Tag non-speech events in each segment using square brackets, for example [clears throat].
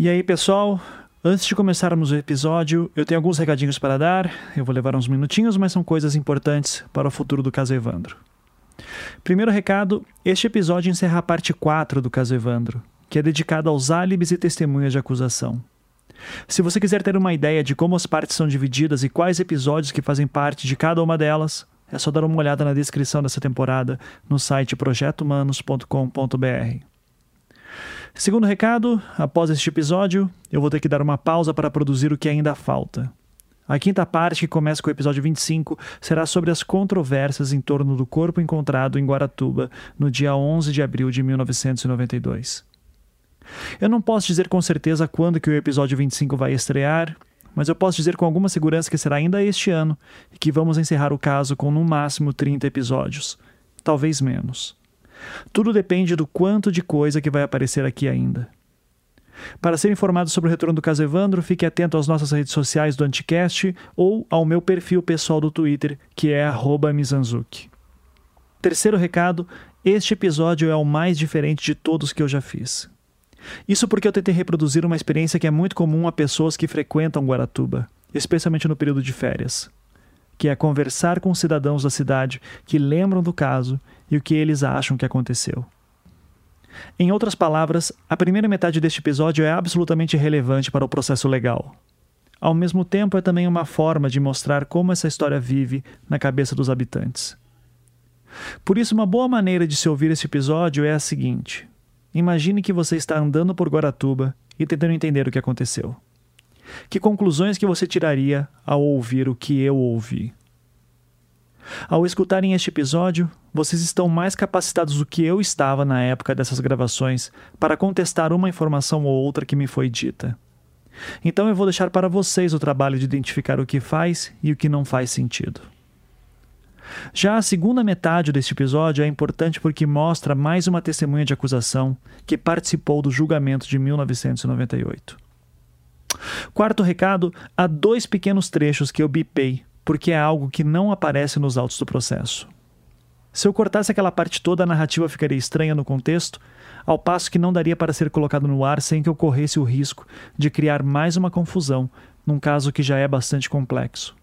E aí, pessoal? Antes de começarmos o episódio, eu tenho alguns recadinhos para dar. Eu vou levar uns minutinhos, mas são coisas importantes para o futuro do caso Evandro. Primeiro recado: este episódio encerra a parte 4 do caso Evandro, que é dedicada aos álibis e testemunhas de acusação. Se você quiser ter uma ideia de como as partes são divididas e quais episódios que fazem parte de cada uma delas, é só dar uma olhada na descrição dessa temporada no site projetohumanos.com.br. Segundo recado, após este episódio, eu vou ter que dar uma pausa para produzir o que ainda falta. A quinta parte, que começa com o episódio 25, será sobre as controvérsias em torno do corpo encontrado em Guaratuba no dia 11 de abril de 1992. Eu não posso dizer com certeza quando que o episódio 25 vai estrear, mas eu posso dizer com alguma segurança que será ainda este ano e que vamos encerrar o caso com no máximo 30 episódios, talvez menos. Tudo depende do quanto de coisa que vai aparecer aqui ainda. Para ser informado sobre o retorno do caso Evandro, fique atento às nossas redes sociais do Anticast ou ao meu perfil pessoal do Twitter, que é Mizanzuki. Terceiro recado: este episódio é o mais diferente de todos que eu já fiz. Isso porque eu tentei reproduzir uma experiência que é muito comum a pessoas que frequentam Guaratuba, especialmente no período de férias, que é conversar com cidadãos da cidade que lembram do caso e o que eles acham que aconteceu. Em outras palavras, a primeira metade deste episódio é absolutamente relevante para o processo legal. Ao mesmo tempo, é também uma forma de mostrar como essa história vive na cabeça dos habitantes. Por isso, uma boa maneira de se ouvir esse episódio é a seguinte: imagine que você está andando por Guaratuba e tentando entender o que aconteceu. Que conclusões que você tiraria ao ouvir o que eu ouvi? Ao escutarem este episódio, vocês estão mais capacitados do que eu estava na época dessas gravações para contestar uma informação ou outra que me foi dita. Então eu vou deixar para vocês o trabalho de identificar o que faz e o que não faz sentido. Já a segunda metade deste episódio é importante porque mostra mais uma testemunha de acusação que participou do julgamento de 1998. Quarto recado: há dois pequenos trechos que eu bipei porque é algo que não aparece nos autos do processo. Se eu cortasse aquela parte toda, a narrativa ficaria estranha no contexto, ao passo que não daria para ser colocado no ar sem que eu corresse o risco de criar mais uma confusão num caso que já é bastante complexo.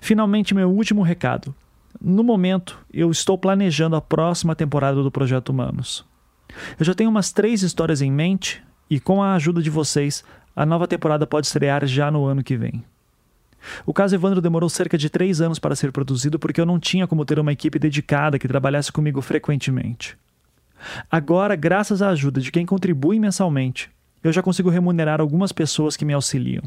Finalmente, meu último recado. No momento, eu estou planejando a próxima temporada do Projeto Humanos. Eu já tenho umas três histórias em mente e, com a ajuda de vocês, a nova temporada pode estrear já no ano que vem. O caso Evandro demorou cerca de três anos para ser produzido porque eu não tinha como ter uma equipe dedicada que trabalhasse comigo frequentemente. Agora, graças à ajuda de quem contribui mensalmente, eu já consigo remunerar algumas pessoas que me auxiliam.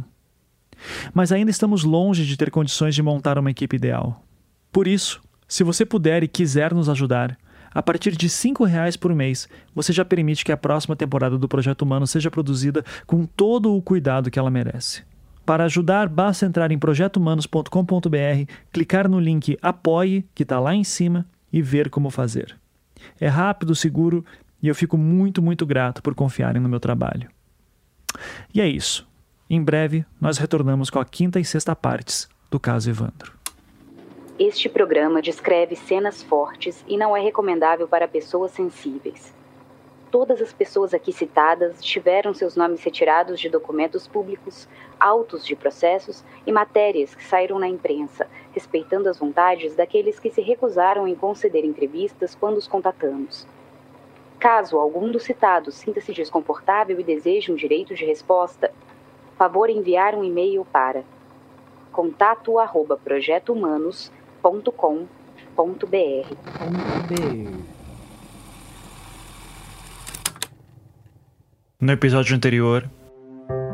Mas ainda estamos longe de ter condições de montar uma equipe ideal. Por isso, se você puder e quiser nos ajudar, a partir de R$ reais por mês, você já permite que a próxima temporada do Projeto Humano seja produzida com todo o cuidado que ela merece. Para ajudar, basta entrar em projetohumanos.com.br, clicar no link Apoie, que está lá em cima, e ver como fazer. É rápido, seguro e eu fico muito, muito grato por confiarem no meu trabalho. E é isso. Em breve, nós retornamos com a quinta e sexta partes do caso Evandro. Este programa descreve cenas fortes e não é recomendável para pessoas sensíveis todas as pessoas aqui citadas tiveram seus nomes retirados de documentos públicos, autos de processos e matérias que saíram na imprensa, respeitando as vontades daqueles que se recusaram em conceder entrevistas quando os contatamos. Caso algum dos citados sinta-se desconfortável e deseje um direito de resposta, favor enviar um e-mail para contato@projetohumanos.com.br. No episódio anterior.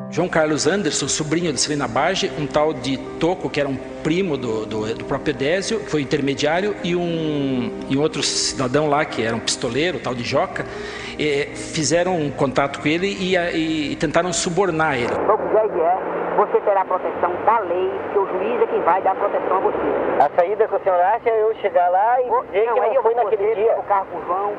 João Carlos Anderson, sobrinho de Celina Bage, um tal de Toco, que era um primo do, do, do próprio Désio, que foi intermediário, e um, e um outro cidadão lá, que era um pistoleiro, tal de Joca, eh, fizeram um contato com ele e, e, e tentaram subornar ele. É, você terá proteção da lei, que o juiz é quem vai dar proteção a você. A saída que o senhor acha é eu chegar lá e dizer não, que não foi naquele dia. o carro com o João,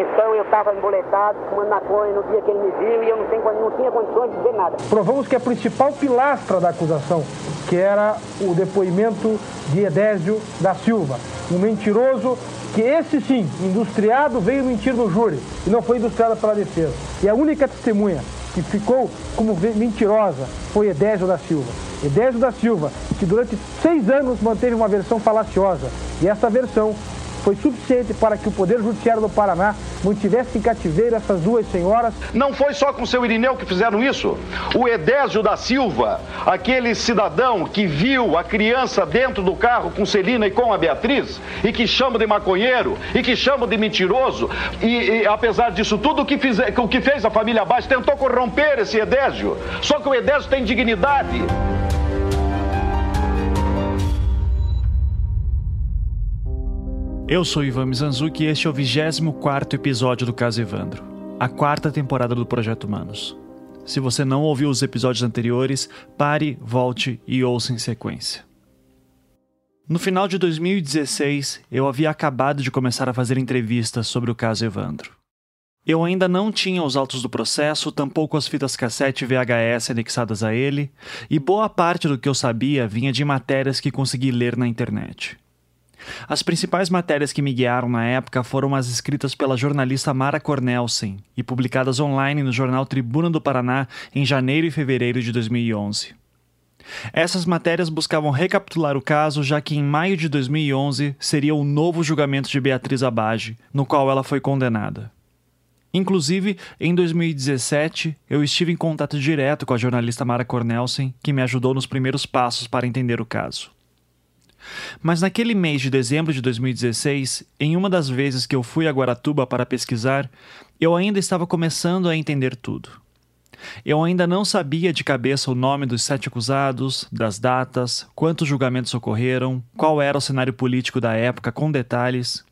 então eu estava emboletado, fumando maconha no dia que ele me viu e eu não, tenho, não tinha condições de dizer nada. Provamos que a principal pilastra da acusação, que era o depoimento de Edésio da Silva, um mentiroso que esse sim, industriado, veio mentir no júri e não foi industriado pela defesa. E a única testemunha que ficou como mentirosa foi Edésio da Silva. Edésio da Silva, que durante seis anos manteve uma versão falaciosa. E essa versão foi suficiente para que o Poder Judiciário do Paraná mantivesse em cativeiro essas duas senhoras. Não foi só com o seu Irineu que fizeram isso. O Edésio da Silva, aquele cidadão que viu a criança dentro do carro com Celina e com a Beatriz, e que chama de maconheiro, e que chama de mentiroso, e, e apesar disso tudo, o que, fiz, o que fez a família Baixo tentou corromper esse Edésio. Só que o Edésio tem dignidade. Eu sou Ivan Mizanzuki e este é o 24 episódio do Caso Evandro, a quarta temporada do Projeto Humanos. Se você não ouviu os episódios anteriores, pare, volte e ouça em sequência. No final de 2016, eu havia acabado de começar a fazer entrevistas sobre o caso Evandro. Eu ainda não tinha os autos do processo, tampouco as fitas cassete VHS anexadas a ele, e boa parte do que eu sabia vinha de matérias que consegui ler na internet. As principais matérias que me guiaram na época foram as escritas pela jornalista Mara Cornelsen e publicadas online no jornal Tribuna do Paraná em janeiro e fevereiro de 2011. Essas matérias buscavam recapitular o caso, já que em maio de 2011 seria o novo julgamento de Beatriz Abage, no qual ela foi condenada. Inclusive, em 2017, eu estive em contato direto com a jornalista Mara Cornelsen, que me ajudou nos primeiros passos para entender o caso. Mas naquele mês de dezembro de 2016, em uma das vezes que eu fui a Guaratuba para pesquisar, eu ainda estava começando a entender tudo. Eu ainda não sabia de cabeça o nome dos sete acusados, das datas, quantos julgamentos ocorreram, qual era o cenário político da época com detalhes.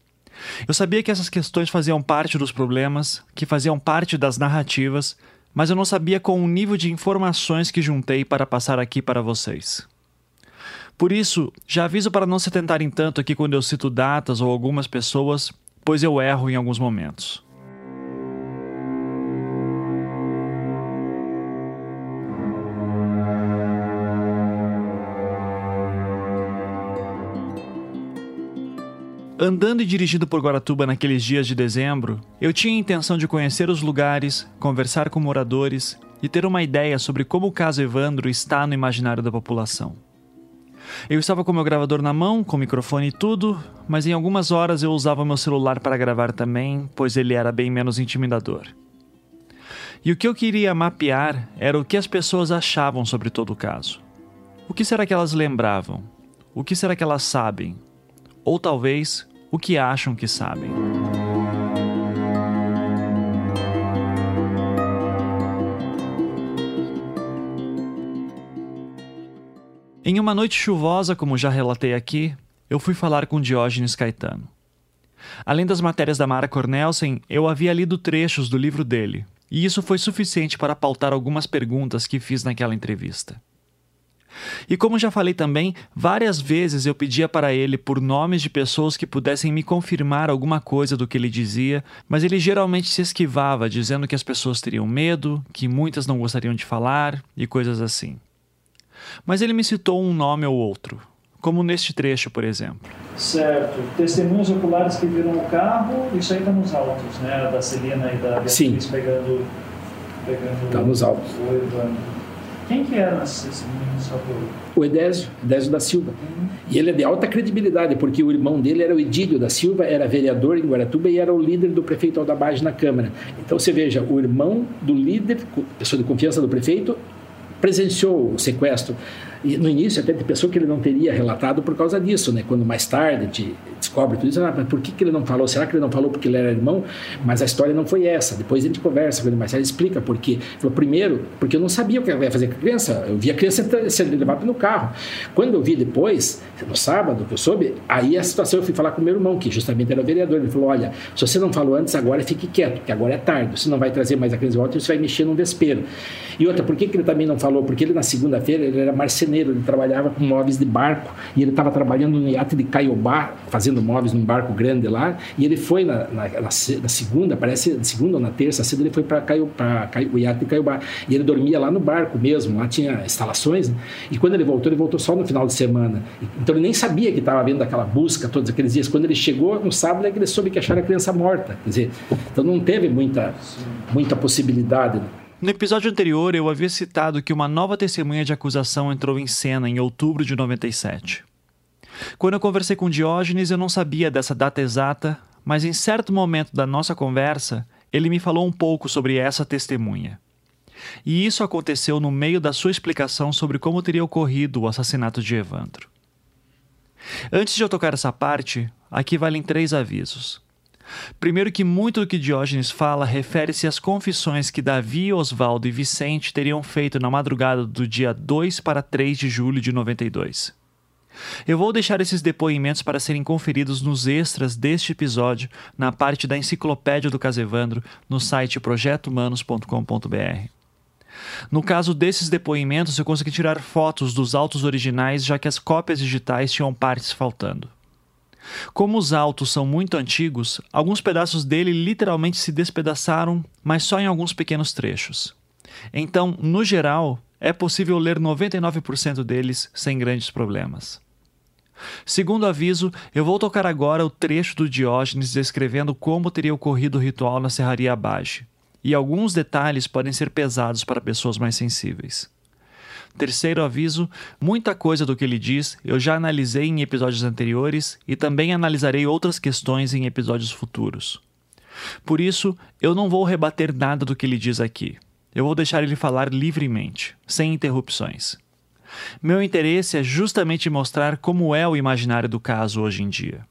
Eu sabia que essas questões faziam parte dos problemas, que faziam parte das narrativas, mas eu não sabia com o nível de informações que juntei para passar aqui para vocês. Por isso, já aviso para não se tentarem tanto aqui quando eu cito datas ou algumas pessoas, pois eu erro em alguns momentos. Andando e dirigindo por Guaratuba naqueles dias de dezembro, eu tinha a intenção de conhecer os lugares, conversar com moradores e ter uma ideia sobre como o caso Evandro está no imaginário da população. Eu estava com meu gravador na mão, com microfone e tudo, mas em algumas horas eu usava meu celular para gravar também, pois ele era bem menos intimidador. E o que eu queria mapear era o que as pessoas achavam sobre todo o caso. O que será que elas lembravam? O que será que elas sabem? Ou talvez, o que acham que sabem? Em uma noite chuvosa, como já relatei aqui, eu fui falar com Diógenes Caetano. Além das matérias da Mara Cornelsen, eu havia lido trechos do livro dele, e isso foi suficiente para pautar algumas perguntas que fiz naquela entrevista. E como já falei também, várias vezes eu pedia para ele por nomes de pessoas que pudessem me confirmar alguma coisa do que ele dizia, mas ele geralmente se esquivava, dizendo que as pessoas teriam medo, que muitas não gostariam de falar e coisas assim mas ele me citou um nome ou outro, como neste trecho, por exemplo. Certo. Testemunhas oculares que viram o carro, isso aí está nos autos, né? Da Celina e da Beatriz Sim. pegando. pegando Está nos autos. Quem que eram esses testemunhas? O Edésio, Edésio da Silva. Uhum. E ele é de alta credibilidade, porque o irmão dele era o Edílio da Silva, era vereador em Guaratuba e era o líder do prefeito Aldabage na Câmara. Então você veja, o irmão do líder, pessoa de confiança do prefeito, presenciou o sequestro. E no início até de pessoa que ele não teria relatado por causa disso, né? Quando mais tarde gente descobre tudo isso, ah, mas por que, que ele não falou? Será que ele não falou porque ele era irmão? Mas a história não foi essa. Depois a gente conversa com ele mais tarde, explica por quê. Falou, primeiro, porque eu não sabia o que ia fazer com a criança. Eu vi a criança sendo levada no carro. Quando eu vi depois, no sábado, que eu soube, aí a situação eu fui falar com meu irmão, que justamente era vereador. Ele falou, olha, se você não falou antes, agora fique quieto, porque agora é tarde. Você não vai trazer mais a criança de volta, você vai mexer num vespeiro. E outra, por que, que ele também não falou? Porque ele na segunda-feira, ele era marceneiro, ele trabalhava com móveis de barco, e ele estava trabalhando no iate de Caiobá, fazendo móveis num barco grande lá, e ele foi na, na, na, na segunda, parece, na segunda ou na terça, cedo ele foi para o iate de Caiobá, e ele dormia lá no barco mesmo, lá tinha instalações, né? e quando ele voltou, ele voltou só no final de semana, então ele nem sabia que estava vendo aquela busca todos aqueles dias, quando ele chegou no sábado é que ele soube que acharam a criança morta, quer dizer, então não teve muita, muita possibilidade, né? No episódio anterior, eu havia citado que uma nova testemunha de acusação entrou em cena em outubro de 97. Quando eu conversei com Diógenes, eu não sabia dessa data exata, mas em certo momento da nossa conversa, ele me falou um pouco sobre essa testemunha. E isso aconteceu no meio da sua explicação sobre como teria ocorrido o assassinato de Evandro. Antes de eu tocar essa parte, aqui valem três avisos. Primeiro que muito do que Diógenes fala refere-se às confissões que Davi, Oswaldo e Vicente teriam feito na madrugada do dia 2 para 3 de julho de 92. Eu vou deixar esses depoimentos para serem conferidos nos extras deste episódio, na parte da enciclopédia do Casevandro, no site projetohumanos.com.br. No caso desses depoimentos, eu consegui tirar fotos dos autos originais, já que as cópias digitais tinham partes faltando. Como os autos são muito antigos, alguns pedaços dele literalmente se despedaçaram, mas só em alguns pequenos trechos. Então, no geral, é possível ler 99% deles sem grandes problemas. Segundo aviso, eu vou tocar agora o trecho do Diógenes descrevendo como teria ocorrido o ritual na Serraria Abage, e alguns detalhes podem ser pesados para pessoas mais sensíveis. Terceiro aviso: muita coisa do que ele diz eu já analisei em episódios anteriores e também analisarei outras questões em episódios futuros. Por isso, eu não vou rebater nada do que ele diz aqui. Eu vou deixar ele falar livremente, sem interrupções. Meu interesse é justamente mostrar como é o imaginário do caso hoje em dia.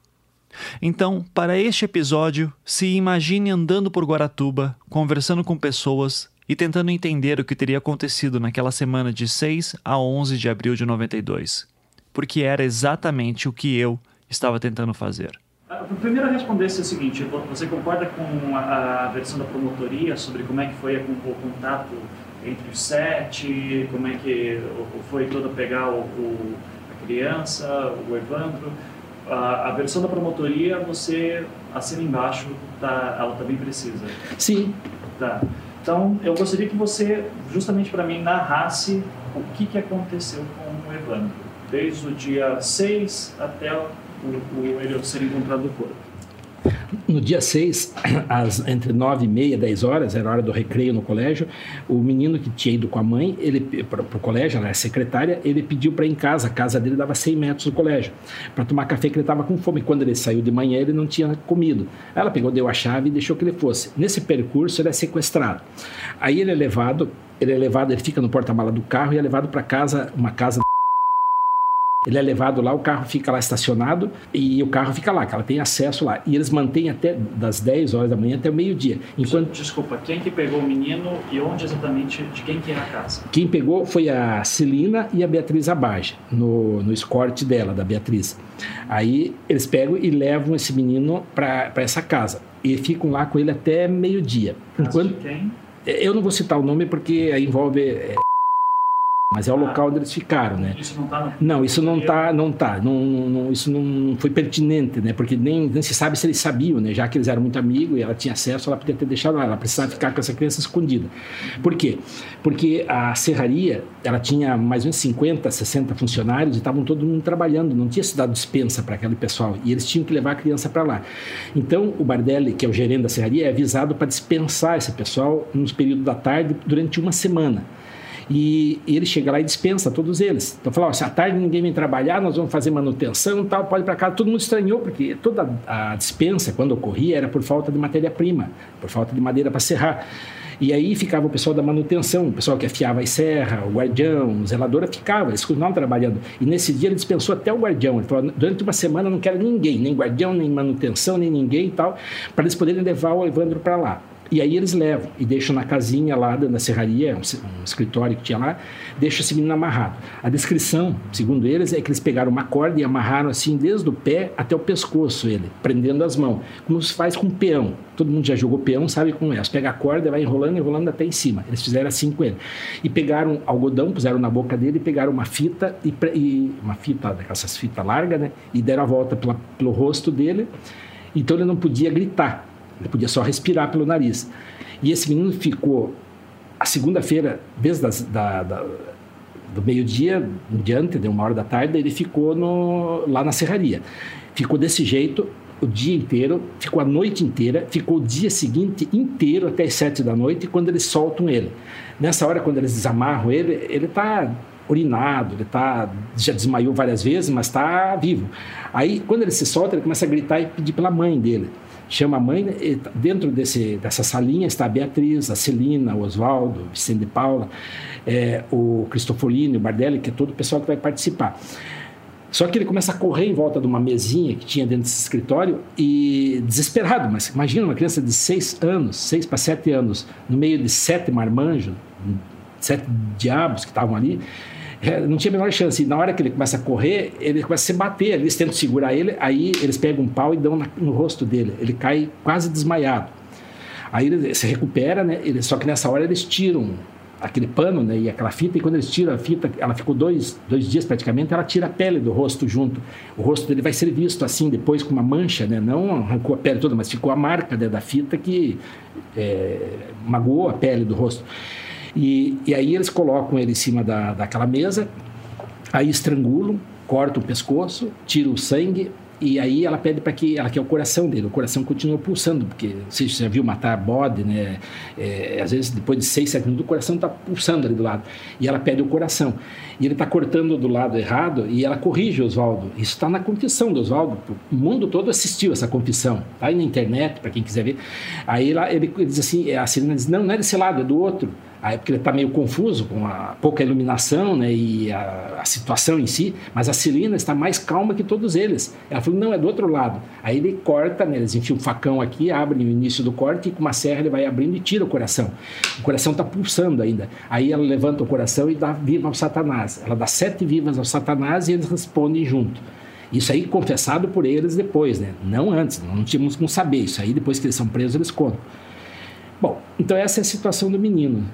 Então, para este episódio, se imagine andando por Guaratuba, conversando com pessoas e tentando entender o que teria acontecido naquela semana de 6 a 11 de abril de 92, porque era exatamente o que eu estava tentando fazer. Ah, primeiro a responder é o seguinte, você concorda com a, versão da promotoria sobre como é que foi o, contato entre os sete, como é que foi todo pegar o, o, a criança, o Evandro? A, a, versão da promotoria você assina embaixo, tá, ela também precisa. Sim. Tá. Então, eu gostaria que você, justamente para mim, narrasse o que, que aconteceu com o Evandro, desde o dia 6 até o, o, ele ser encontrado corpo. No dia 6, [clears throat] às, entre 9 e meia, 10 horas, era hora do recreio no colégio, o menino que tinha ido com a mãe para o colégio, ela era secretária, ele pediu para ir em casa, a casa dele dava 100 metros do colégio, para tomar café que ele estava com fome. Quando ele saiu de manhã, ele não tinha comido. Ela pegou, deu a chave e deixou que ele fosse. Nesse percurso, ele é sequestrado. Aí ele é levado, ele é levado, ele fica no porta-mala do carro e é levado para casa, uma casa ele é levado lá, o carro fica lá estacionado e o carro fica lá, que ela tem acesso lá. E eles mantêm até das 10 horas da manhã até o meio-dia. Enquanto... Desculpa, quem que pegou o menino e onde exatamente, de quem que é a casa? Quem pegou foi a Celina e a Beatriz Abage, no, no escorte dela, da Beatriz. Aí eles pegam e levam esse menino para essa casa. E ficam lá com ele até meio-dia. Enquanto... De quem? Eu não vou citar o nome porque envolve é, mas é o local onde eles ficaram, né? Isso não está Não, isso não está, não tá, não, não, isso não foi pertinente, né? Porque nem, nem se sabe se eles sabiam, né? Já que eles eram muito amigos e ela tinha acesso, ela podia ter deixado lá, ela precisava ficar com essa criança escondida. Por quê? Porque a serraria, ela tinha mais ou menos 50, 60 funcionários e estavam todo mundo trabalhando, não tinha se dado dispensa para aquele pessoal e eles tinham que levar a criança para lá. Então, o Bardelli, que é o gerente da serraria, é avisado para dispensar esse pessoal nos períodos da tarde durante uma semana. E, e ele chega lá e dispensa todos eles. Então, falou: se à tarde ninguém vem trabalhar, nós vamos fazer manutenção tal, pode ir para casa. Todo mundo estranhou, porque toda a dispensa, quando ocorria, era por falta de matéria-prima, por falta de madeira para serrar. E aí ficava o pessoal da manutenção, o pessoal que afiava as serras, o guardião, o zelador ficava, eles continuavam trabalhando. E nesse dia ele dispensou até o guardião. Ele falou: durante uma semana não quero ninguém, nem guardião, nem manutenção, nem ninguém e tal, para eles poderem levar o Evandro para lá. E aí eles levam e deixam na casinha lá na serraria, um, um escritório que tinha lá, deixa esse menino amarrado. A descrição, segundo eles, é que eles pegaram uma corda e amarraram assim desde o pé até o pescoço ele, prendendo as mãos, como se faz com um peão. Todo mundo já jogou peão, sabe como é. Você pega a corda, vai enrolando, enrolando até em cima. Eles fizeram assim com ele. E pegaram algodão, puseram na boca dele, pegaram uma fita e, e uma fita dessas fitas largas, né? E deram a volta pela, pelo rosto dele. Então ele não podia gritar ele podia só respirar pelo nariz. E esse menino ficou, a segunda-feira, desde das, da, da, do meio-dia em diante, de uma hora da tarde, ele ficou no, lá na serraria. Ficou desse jeito o dia inteiro, ficou a noite inteira, ficou o dia seguinte inteiro até as sete da noite, quando eles soltam ele. Nessa hora, quando eles desamarram ele, ele está urinado, ele tá, já desmaiou várias vezes, mas está vivo. Aí, quando ele se solta, ele começa a gritar e pedir pela mãe dele. Chama a mãe, né, dentro desse, dessa salinha está a Beatriz, a Celina, o Oswaldo, o Vicente de Paula, é, o Cristofolini, o Bardelli, que é todo o pessoal que vai participar. Só que ele começa a correr em volta de uma mesinha que tinha dentro desse escritório e desesperado, mas imagina uma criança de seis anos, seis para sete anos, no meio de sete marmanjos, sete diabos que estavam ali, não tinha a menor chance. E na hora que ele começa a correr, ele começa a se bater. Eles tentam segurar ele, aí eles pegam um pau e dão no rosto dele. Ele cai quase desmaiado. Aí ele se recupera, né? Ele, só que nessa hora eles tiram aquele pano né, e aquela fita, e quando eles tiram a fita, ela ficou dois, dois dias praticamente, ela tira a pele do rosto junto. O rosto dele vai ser visto assim, depois com uma mancha, né, não arrancou a pele toda, mas ficou a marca né, da fita que é, magoou a pele do rosto. E, e aí eles colocam ele em cima da, daquela mesa, aí estrangulam, cortam o pescoço, tiram o sangue, e aí ela pede para que ela quer o coração dele. O coração continua pulsando, porque você já viu matar bode, né? É, às vezes depois de seis, sete minutos o coração está pulsando ali do lado. E ela pede o coração. E ele está cortando do lado errado e ela corrige Oswaldo. Isso está na confissão do Oswaldo. O mundo todo assistiu essa confissão. Está aí na internet para quem quiser ver. Aí ela, ele, ele diz assim, a Celina diz não, não é desse lado, é do outro. Porque ele está meio confuso com a pouca iluminação né, e a, a, situação em si, mas a Celina está mais calma que todos eles. Ela falou, não, é do outro lado. Aí ele corta, né, eles enfiam o facão aqui, abrem o início do corte e com uma serra ele vai abrindo e tira o coração. O coração está pulsando ainda. Aí ela levanta o coração e dá viva ao Satanás. Ela dá sete vivas ao Satanás e eles respondem junto. Isso aí confessado por eles depois, né? Não antes, não tínhamos como saber. Isso aí depois que eles são presos eles contam. Bom, então essa é a situação do menino.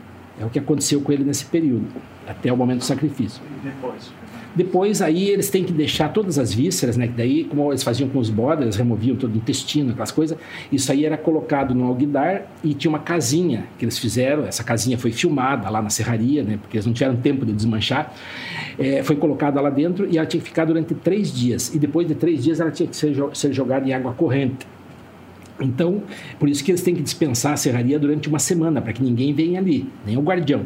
É o que aconteceu com ele nesse período, até o momento do sacrifício. Depois. Depois aí eles têm que deixar todas as vísceras, né? Que daí, como eles faziam com os bodes, eles removiam todo o intestino, aquelas coisas. Isso aí era colocado no alguidar e tinha uma casinha que eles fizeram. Essa casinha foi filmada lá na serraria, né? Porque eles não tiveram tempo de desmanchar. É, foi colocada lá dentro e ela tinha que ficar durante três dias. E depois de três dias ela tinha que ser, ser jogada em água corrente. Então, por isso que eles têm que dispensar a serraria durante uma semana, para que ninguém venha ali, nem o guardião.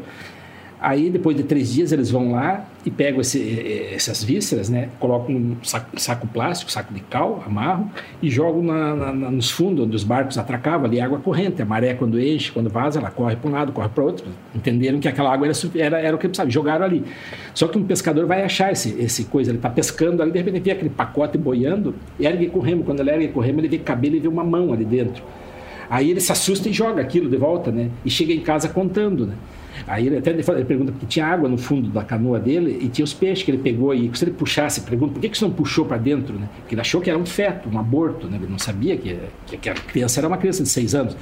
Aí, depois de três dias, eles vão lá e pegam esse, essas vísceras, né? Colocam um saco, saco, plástico, saco de cal, amarram e jogam na, na, nos fundos onde os barcos atracavam ali água corrente. A maré, quando enche, quando vaza, ela corre para um lado, corre para outro. Entenderam que aquela água era, era, era o que precisava, jogaram ali. Só que um pescador vai achar esse, esse coisa, ele está pescando ali, de repente vê aquele pacote boiando, ergue com remo. Quando ele ergue com remo, ele vê cabelo e vê uma mão ali dentro. Aí ele se assusta e joga aquilo de volta, né? E chega em casa contando, né? Aí ele até ele pergunta porque tinha água no fundo da canoa dele e tinha os peixes que ele pegou e se ele puxasse, pergunta por que, que você não puxou para dentro, né? Porque ele achou que era um feto, um aborto, né? Ele não sabia que, que, que a criança era uma criança de seis anos.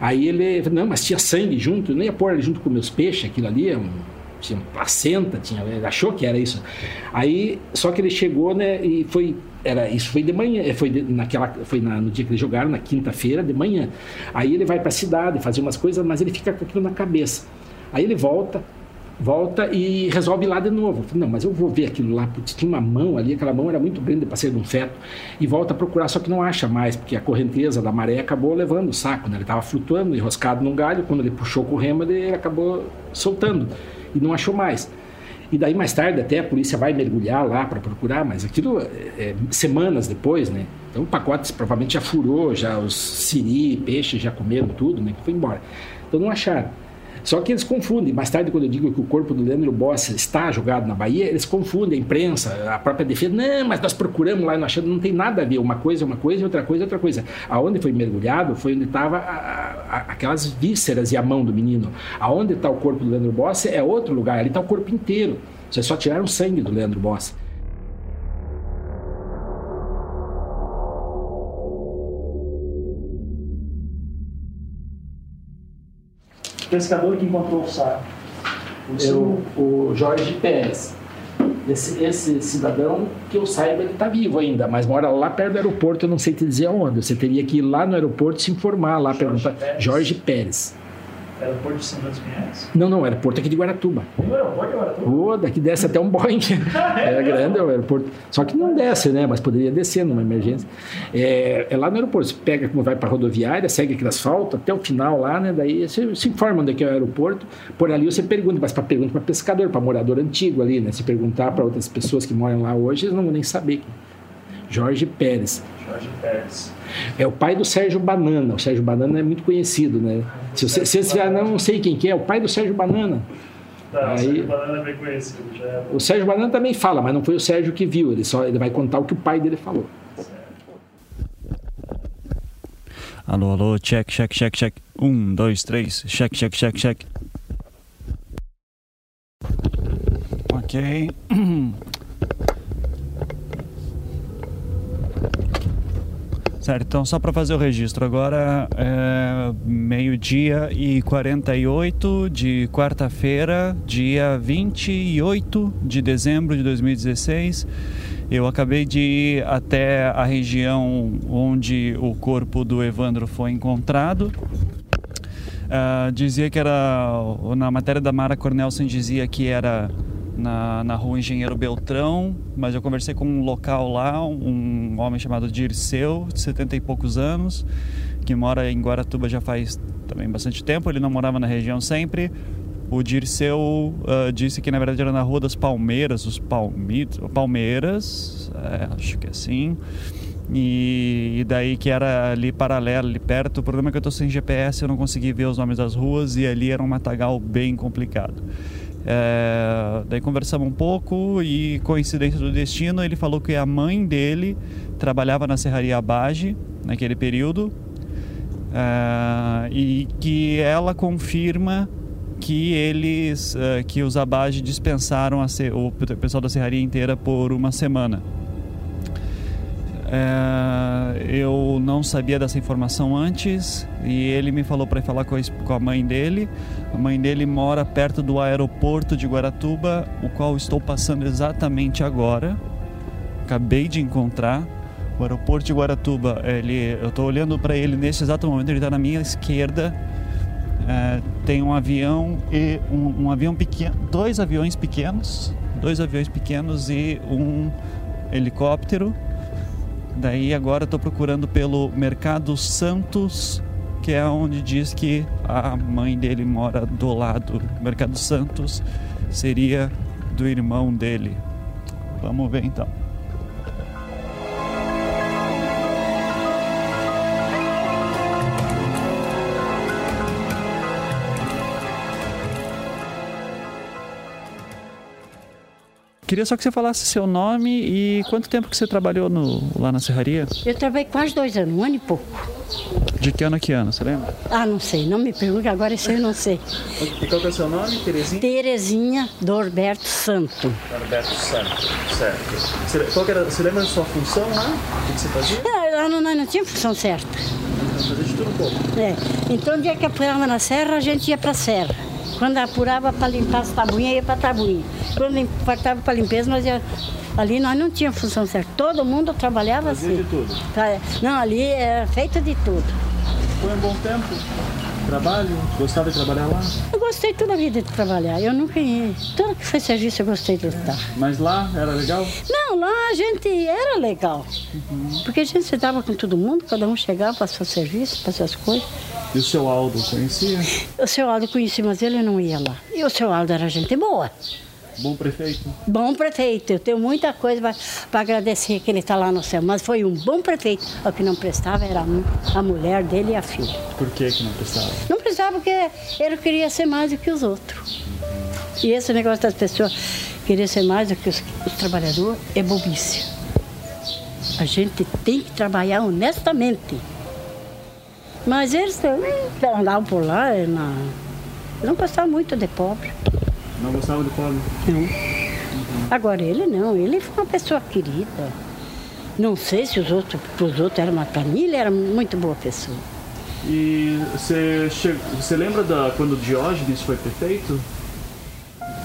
Aí ele não, mas tinha sangue junto, eu nem ia pôr ele junto com meus peixes, aquilo ali é um tinha placenta, tinha, ele achou que era isso. Aí, só que ele chegou, né, e foi era isso foi de manhã, foi de, naquela foi na, no dia que eles jogaram na quinta-feira de manhã. Aí ele vai para a cidade fazer umas coisas, mas ele fica com aquilo na cabeça. Aí ele volta, volta e resolve lá de novo. Não, mas eu vou ver aquilo lá, porque tinha uma mão ali, aquela mão era muito grande para ser de um feto, e volta a procurar, só que não acha mais, porque a correnteza da maré acabou levando o saco, né? ele estava flutuando, enroscado num galho, quando ele puxou com o remo, ele acabou soltando, e não achou mais. E daí mais tarde até a polícia vai mergulhar lá para procurar, mas aquilo é, é, semanas depois, né? Então o pacote provavelmente já furou, já os siri, peixes já comeram tudo, né? Foi embora. Então não acharam. Só que eles confundem. Mais tarde, quando eu digo que o corpo do Leandro Bossa está jogado na Bahia, eles confundem a imprensa, a própria defesa. Não, mas nós procuramos lá e não achamos. Não tem nada a ver. Uma coisa é uma coisa e outra coisa é outra coisa. Aonde foi mergulhado foi onde estava aquelas vísceras e a mão do menino. Aonde está o corpo do Leandro Bossa é outro lugar. Ali está o corpo inteiro. Vocês só tiraram o sangue do Leandro Bossa. Pescador que encontrou o saco? Eu, o Jorge Pérez. Esse, esse, cidadão, que eu saiba, ele está vivo ainda, mas mora lá perto do aeroporto, eu não sei te dizer aonde. Você teria que ir lá no aeroporto se informar, lá Jorge perguntar. Pérez. Jorge Pérez. Aeroporto de São José Pinhais? Não, não, aeroporto aqui de Guaratuba. Tem um aeroporto de Guaratuba? Pô, daqui desce até um Boeing. [laughs] É grande o aeroporto. Só que não desce, né? Mas poderia descer numa emergência. É, é lá no aeroporto. Você pega como vai para a rodoviária, segue aquele asfalto até o final lá, né? Daí você se informa onde é que é o aeroporto. Por ali você pergunta, mas para pergunta para pescador, para morador antigo ali, né? Se perguntar para outras pessoas que moram lá hoje, eles não vão nem saber. Jorge Pérez. Jorge Pérez. É o pai do Sérgio Banana. O Sérgio Banana é muito conhecido, né? Se você, se você não sei quem que é, é o pai do Sérgio Banana. Tá, Aí, o Sérgio Banana é bem conhecido. Já é... O Sérgio Banana também fala, mas não foi o Sérgio que viu. Ele só ele vai contar o que o pai dele falou. Alô, alô, check, check, check, check. Um, dois, três, check, check, check, check. Ok. [clears throat] Certo, então só para fazer o registro, agora é meio-dia e 48 de quarta-feira, dia 28 de dezembro de 2016. Eu acabei de ir até a região onde o corpo do Evandro foi encontrado. Uh, dizia que era, na matéria da Mara Cornelsen dizia que era na, na rua Engenheiro Beltrão, mas eu conversei com um local lá, um homem chamado Dirceu, de 70 e poucos anos, que mora em Guaratuba já faz também bastante tempo, ele não morava na região sempre. O Dirceu uh, disse que na verdade era na Rua das Palmeiras, os Palmitos, Palmeiras, é, acho que é assim. E, e, daí que era ali paralelo, ali perto. O problema é que eu estou sem GPS, eu não consegui ver os nomes das ruas e ali era um matagal bem complicado. É, daí conversamos um pouco e coincidência do destino, ele falou que a mãe dele trabalhava na Serraria Abage naquele período é, e que ela confirma que eles, é, que os Abage dispensaram a o pessoal da Serraria inteira por uma semana. É, eu não sabia dessa informação antes e ele me falou para falar com a, com a, mãe dele. A mãe dele mora perto do aeroporto de Guaratuba, o qual estou passando exatamente agora. Acabei de encontrar. O aeroporto de Guaratuba, ele, eu estou olhando para ele nesse exato momento, ele está na minha esquerda. É, tem um avião e um, um avião pequeno, dois aviões pequenos, dois aviões pequenos e um helicóptero Daí agora estou procurando pelo Mercado Santos, que é onde diz que a mãe dele mora do lado. Mercado Santos seria do irmão dele. Vamos ver então. Queria só que você falasse seu nome e quanto tempo que você trabalhou no, lá na serraria? Eu trabalhei quase dois anos, um ano e pouco. De que ano a que ano, você lembra? Ah, não sei, não me pergunte agora, isso eu não sei. E qual que é o seu nome, Terezinha? Terezinha Dorberto Santo. Dorberto Santo, certo. Você, qual era, você lembra da sua função lá? O que você fazia? Não, lá não, não tinha função certa. Fazia de tudo um pouco. É, então o dia que apurava na serra, a gente ia pra serra. Quando apurava para limpar as tabuinhas, ia para tabuinha. Quando faltava para limpeza, nós ia... ali nós não tínhamos função certa. Todo mundo trabalhava Fazia assim. de tudo. Não, ali era feito de tudo. Foi um bom tempo? Trabalho? Gostava de trabalhar lá? Eu gostei toda a vida de trabalhar. Eu nunca ia. Tudo que foi serviço eu gostei de estar. Mas lá era legal? Não, lá a gente era legal. Uhum. Porque a gente se dava com todo mundo, cada um chegava para seu serviço, para suas coisas. E o seu Aldo conhecia? O seu Aldo conhecia, mas ele não ia lá. E o seu Aldo era gente boa. Bom prefeito? Bom prefeito. Eu tenho muita coisa para agradecer que ele está lá no céu. Mas foi um bom prefeito. O que não prestava era a mulher dele e a filha. Por que, que não prestava? Não prestava porque ele queria ser mais do que os outros. E esse negócio das pessoas querer ser mais do que os, os trabalhadores é bobice. A gente tem que trabalhar honestamente. Mas eles andavam por lá, na... não gostavam muito de pobre. Não gostava de pobre? Não. Uhum. Agora ele não, ele foi uma pessoa querida. Não sei se os outros, os outros era uma família, era muito boa pessoa. E você, você lembra da quando o Diógenes foi prefeito?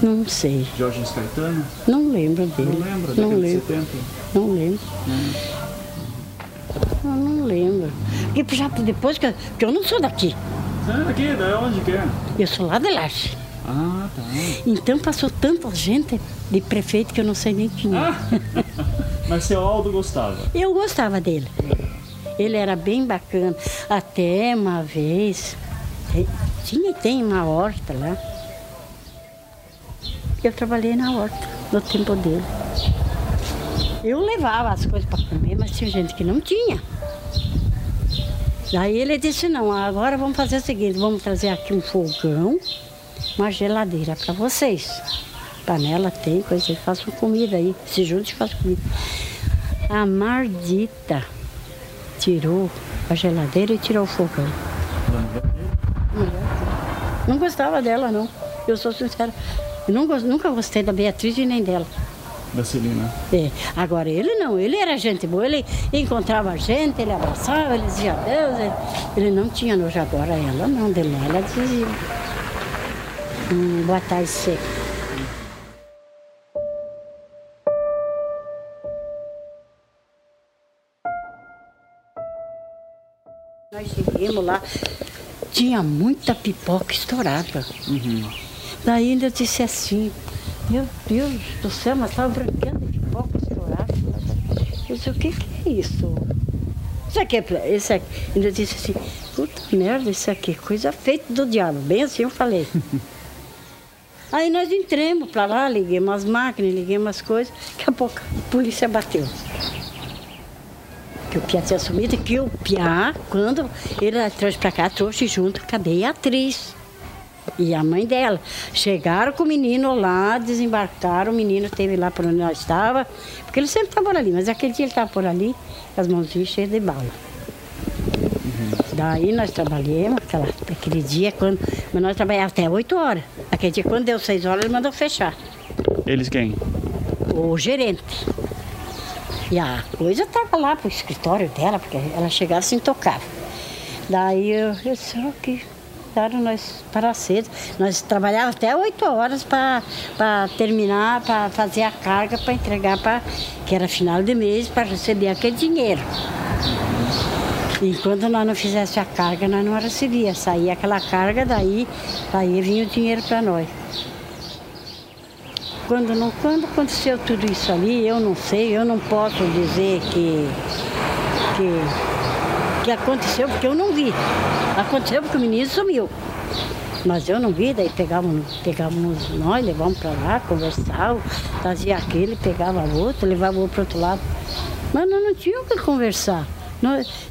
Não sei. Diógenes Caetano? Não lembro dele. Não lembra? Não lembro. De 70? Não lembro. Hum. Eu não lembro. Porque já depois que, que eu não sou daqui. Ah, aqui, da onde que é? Eu sou lá de Laje. Ah, tá. Então passou tanta gente de prefeito que eu não sei nem quem é. Ah. [laughs] Mas seu Aldo gostava? Eu gostava dele. Ele era bem bacana. Até uma vez, te- tinha e tem uma horta lá. Eu trabalhei na horta, no tempo dele. Eu levava as coisas para comer, mas tinha gente que não tinha. Daí ele disse, não, agora vamos fazer o seguinte, vamos trazer aqui um fogão, uma geladeira para vocês. Panela tem, coisa, façam comida aí. Se junte e façam comida. A Mardita tirou a geladeira e tirou o fogão. Não gostava dela, não. Eu sou sincera. Eu não nunca gostei da Beatriz e nem dela. Da Celina. É. Agora ele não, ele era gente boa, ele encontrava a gente, ele abraçava, ele dizia adeus. Ele, ele não tinha nojo agora, ela não, de lá ela dizia. Hum, boa tarde, seca. Nós chegamos lá, tinha muita pipoca estourada. Daí ainda eu disse assim, meu Deus do céu, mas estava branqueando de pipoca estourada. Eu disse, o que, que é isso? Isso aqui é. Isso aqui. Ainda disse assim, puta merda, isso aqui, é coisa feita do diabo. Bem assim eu falei. [laughs] Aí nós entramos para lá, liguemos as máquinas, liguemos as coisas, daqui a pouco a polícia bateu que o Piá tinha sumido, que o Piá, quando ele trouxe para cá, trouxe junto com a Beatriz e a mãe dela. Chegaram com o menino lá, desembarcaram, o menino esteve lá por onde nós estava, porque ele sempre estava por ali, mas aquele dia ele estava por ali, com as mãozinhas cheias de bala. Daí nós trabalhamos, aquela, aquele dia, quando, mas nós trabalhávamos até 8 horas. Aquele dia, quando deu 6 horas, ele mandou fechar. Eles quem? O gerente. E a coisa estava lá pro escritório dela, porque ela chegava assim intocável. Daí eu, eu disse, "Ó, que daram nós para cedo. Nós trabalhávamos até 8 horas para terminar, para fazer a carga, para entregar para. que era final de mês, para receber aquele dinheiro. E quando nós não fizéssemos a carga, nós não recebíamos. Saía aquela carga, daí, daí vinha o dinheiro para nós. Quando, não, quando aconteceu tudo isso ali, eu não sei, eu não posso dizer que, que, que aconteceu, porque eu não vi. Aconteceu porque o menino sumiu. Mas eu não vi, daí pegávamos, pegávamos nós, levávamos para lá, conversávamos, fazia aquele, pegava outro, levava o outro para outro lado. Mas nós não tínhamos o que conversar.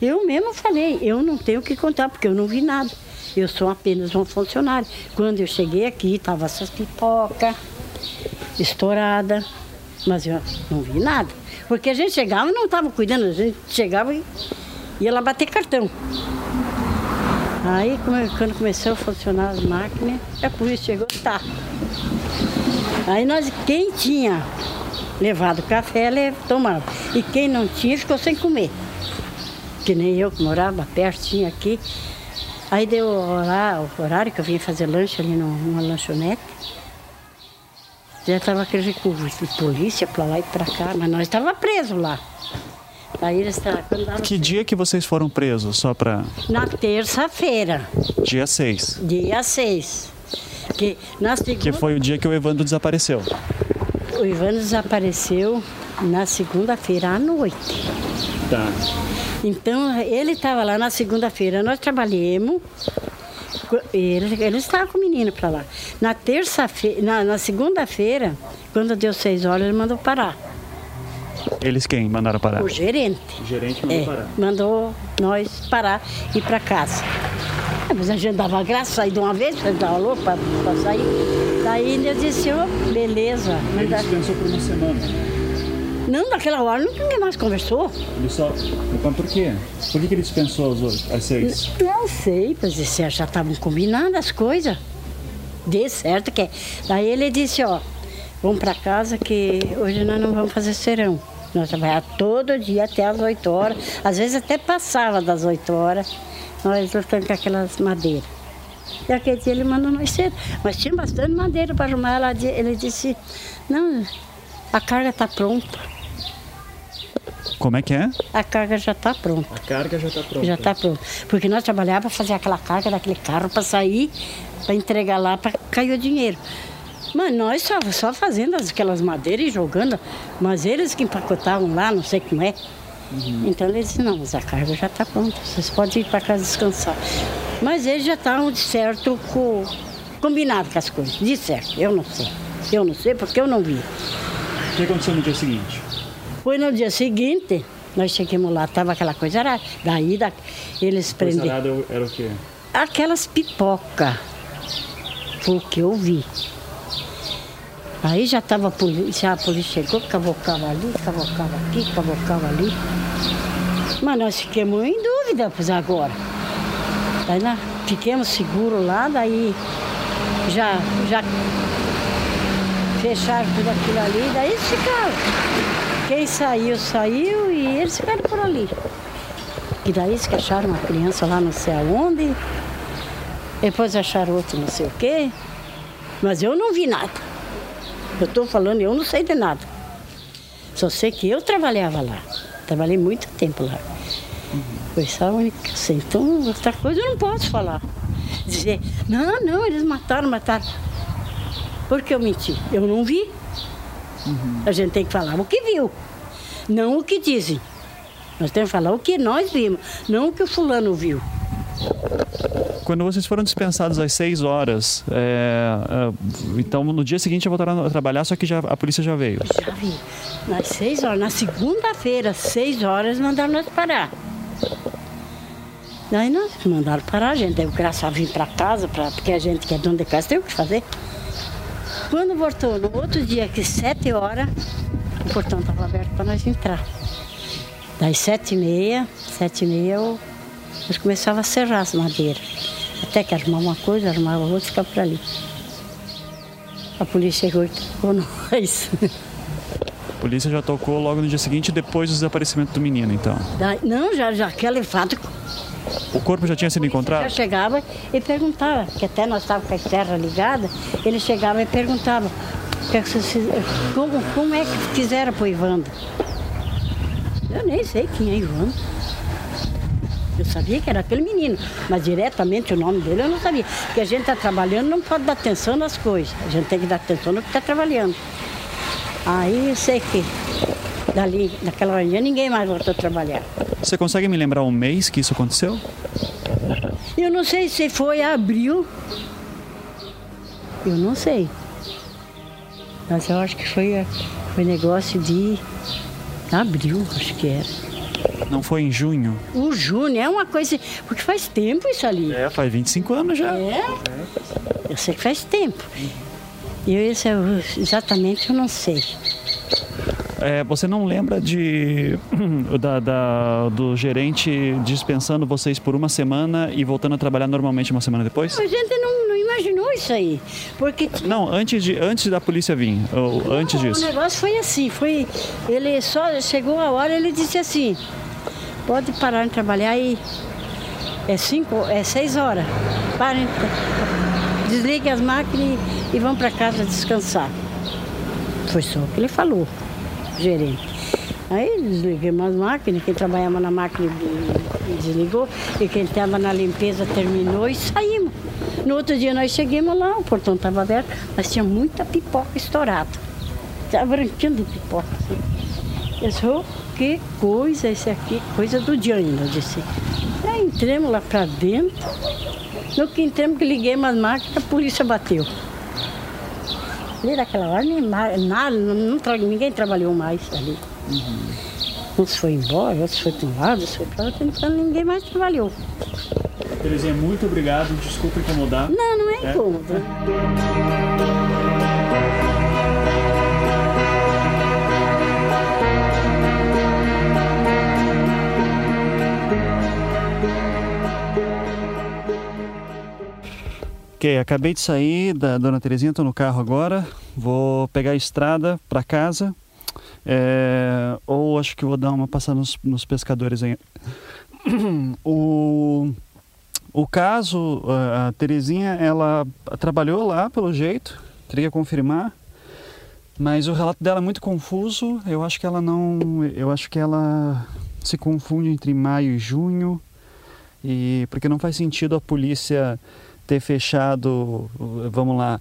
Eu mesmo falei, eu não tenho o que contar, porque eu não vi nada. Eu sou apenas um funcionário. Quando eu cheguei aqui, tava essas pipocas estourada, mas eu não vi nada. Porque a gente chegava e não estava cuidando, a gente chegava e ia lá bater cartão. Aí quando começou a funcionar as máquinas, a polícia chegou, tá. Aí nós, quem tinha levado café, tomava. E quem não tinha, ficou sem comer. Que nem eu que morava pertinho aqui. Aí deu o horário, o horário que eu vinha fazer lanche ali num- numa lanchonete. Já estava aquele recurso de polícia para lá e para cá, mas nós estávamos presos lá. Aí eles dava- Que dia que vocês foram presos? Só pra. na terça-feira, Dia 6. dia 6. Que na segunda, Que foi o dia que o Evandro desapareceu. o Ivan desapareceu na segunda-feira à noite. Tá. Então ele estava lá na segunda-feira, nós trabalhamos. Ele, ele estava com o menino para lá. Na terça-feira, na, na segunda-feira, quando deu seis horas, ele mandou parar. Eles quem mandaram parar? O gerente. O gerente mandou É, parar. mandou nós parar e ir para casa. Ah, Mas a gente dava graça, sair de uma vez, porque estava louco para sair. Daí ele disse, ô, beleza. Ele dispensou por uma semana. Não, naquela hora ninguém mais conversou. Ele só. Mas por quê? Por que, que ele dispensou as, as seis? Não sei, mas isso já estavam combinando as coisas. Dê certo que é. Daí ele disse, ó, vamos para casa que hoje nós não vamos fazer serão. Nós trabalhávamos todo dia até as 8 horas, às vezes até passava das 8 horas, nós lutando com aquelas madeiras. E aquele dia ele mandou nós cedo, mas tinha bastante madeira para arrumar. Ele disse, não, a carga está pronta. Como é que é? A carga já está pronta. A carga já está pronta. Já está pronta. Porque nós trabalhávamos para fazer aquela carga daquele carro para sair, para entregar lá, para cair o dinheiro. Mas nós só, só fazendo aquelas madeiras e jogando. Mas eles que empacotavam lá, não sei como é. Uhum. Então eles disse, não, mas a carga já está pronta, vocês podem ir para casa descansar. Mas eles já estavam de certo com, combinado com as coisas, de certo, eu não sei. Eu não sei porque eu não vi. O que aconteceu no dia seguinte? Foi no dia seguinte, nós chegamos lá, tava aquela coisa, era daí da, eles prenderam. era o quê? Aquelas pipoca. Foi o que eu vi. Aí já estava a polícia, a polícia chegou, cavocava ali, cavocava aqui, cavocava ali. Mas nós ficamos em dúvida, pois agora. Aí nós ficamos seguros lá, daí já, já fecharam tudo aquilo ali, daí eles ficaram. Quem saiu, saiu e eles ficaram por ali. E daí eles acharam uma criança lá não sei aonde, depois acharam outro não sei o quê, mas eu não vi nada. Eu estou falando, eu não sei de nada. Só sei que eu trabalhava lá. Trabalhei muito tempo lá. Foi só a única. Então, outra coisa eu não posso falar. Dizer, não, não, eles mataram, mataram. Por que eu menti? Eu não vi. Uhum. A gente tem que falar o que viu, não o que dizem. Nós temos que falar o que nós vimos, não o que o fulano viu. Quando vocês foram dispensados às 6 horas, é, é, então no dia seguinte já voltaram a trabalhar, só que já, a polícia já veio? Já vi. Nas 6 horas, na segunda-feira, 6 horas, mandaram nós parar. Daí nós mandaram parar, a gente teve graça a vir para casa, pra, porque a gente que é dono de casa tem o que fazer. Quando voltou, no outro dia, que 7 horas, o portão estava aberto para nós entrar. Das 7 e meia, 7 e meia, eu nós começava a serrar as madeiras. Até que arrumava uma coisa, arrumava outra e ficava por ali. A polícia chegou e tocou [laughs] nós. A polícia já tocou logo no dia seguinte, depois do desaparecimento do menino, então? Da, não, já, já aquele fato. O corpo já tinha sido encontrado? Já chegava e perguntava, que até nós estávamos com a terra ligada, ele chegava e perguntava é como, como é que fizeram para o Ivando. Eu nem sei quem é Ivando. Eu sabia que era aquele menino, mas diretamente o nome dele eu não sabia. Porque a gente está trabalhando, não pode dar atenção nas coisas. A gente tem que dar atenção no que está trabalhando. Aí eu sei que dali, naquela hora ninguém mais voltou a trabalhar. Você consegue me lembrar um mês que isso aconteceu? Eu não sei se foi abril. Eu não sei. Mas eu acho que foi, foi negócio de abril, acho que era. Não foi em junho? O junho é uma coisa. Porque faz tempo isso ali. É, faz 25 anos já. É. Eu sei que faz tempo. E eu, esse, exatamente eu não sei. É, você não lembra de [clears throat] da, da, do gerente dispensando vocês por uma semana e voltando a trabalhar normalmente uma semana depois? A gente não, não imaginou isso aí. Porque... Não, antes, de, antes da polícia vir, ou não, antes disso. O negócio foi assim, foi. Ele só chegou a hora, ele disse assim, pode parar de trabalhar e é cinco, é seis horas. Parem, desliguem as máquinas e, e vão para casa descansar. Foi só o que ele falou gerente. Aí desligamos as máquinas, quem trabalhava na máquina desligou, e quem estava na limpeza terminou e saímos. No outro dia nós chegamos lá, o portão estava aberto, mas tinha muita pipoca estourada. Estava branquinho de pipoca. Assim. Eu disse, oh, que coisa esse aqui, coisa do ainda, eu disse. Aí entramos lá para dentro, no que entramos que liguemos as máquinas, a polícia bateu. Ali naquela hora, nada, não, não, ninguém trabalhou mais ali. Uhum. Uns foi embora, outros foi para um lado, outros foi para outro, então ninguém mais trabalhou. Terezinha, muito obrigado, desculpa incomodar. Não, não é, é. incômodo. Ok, acabei de sair da Dona Terezinha, estou no carro agora. Vou pegar a estrada para casa. É, ou acho que vou dar uma passada nos, nos pescadores aí. [coughs] o, o caso, a Terezinha, ela trabalhou lá pelo jeito, teria que confirmar. Mas o relato dela é muito confuso. Eu acho que ela não, eu acho que ela se confunde entre maio e junho. E porque não faz sentido a polícia ter fechado, vamos lá,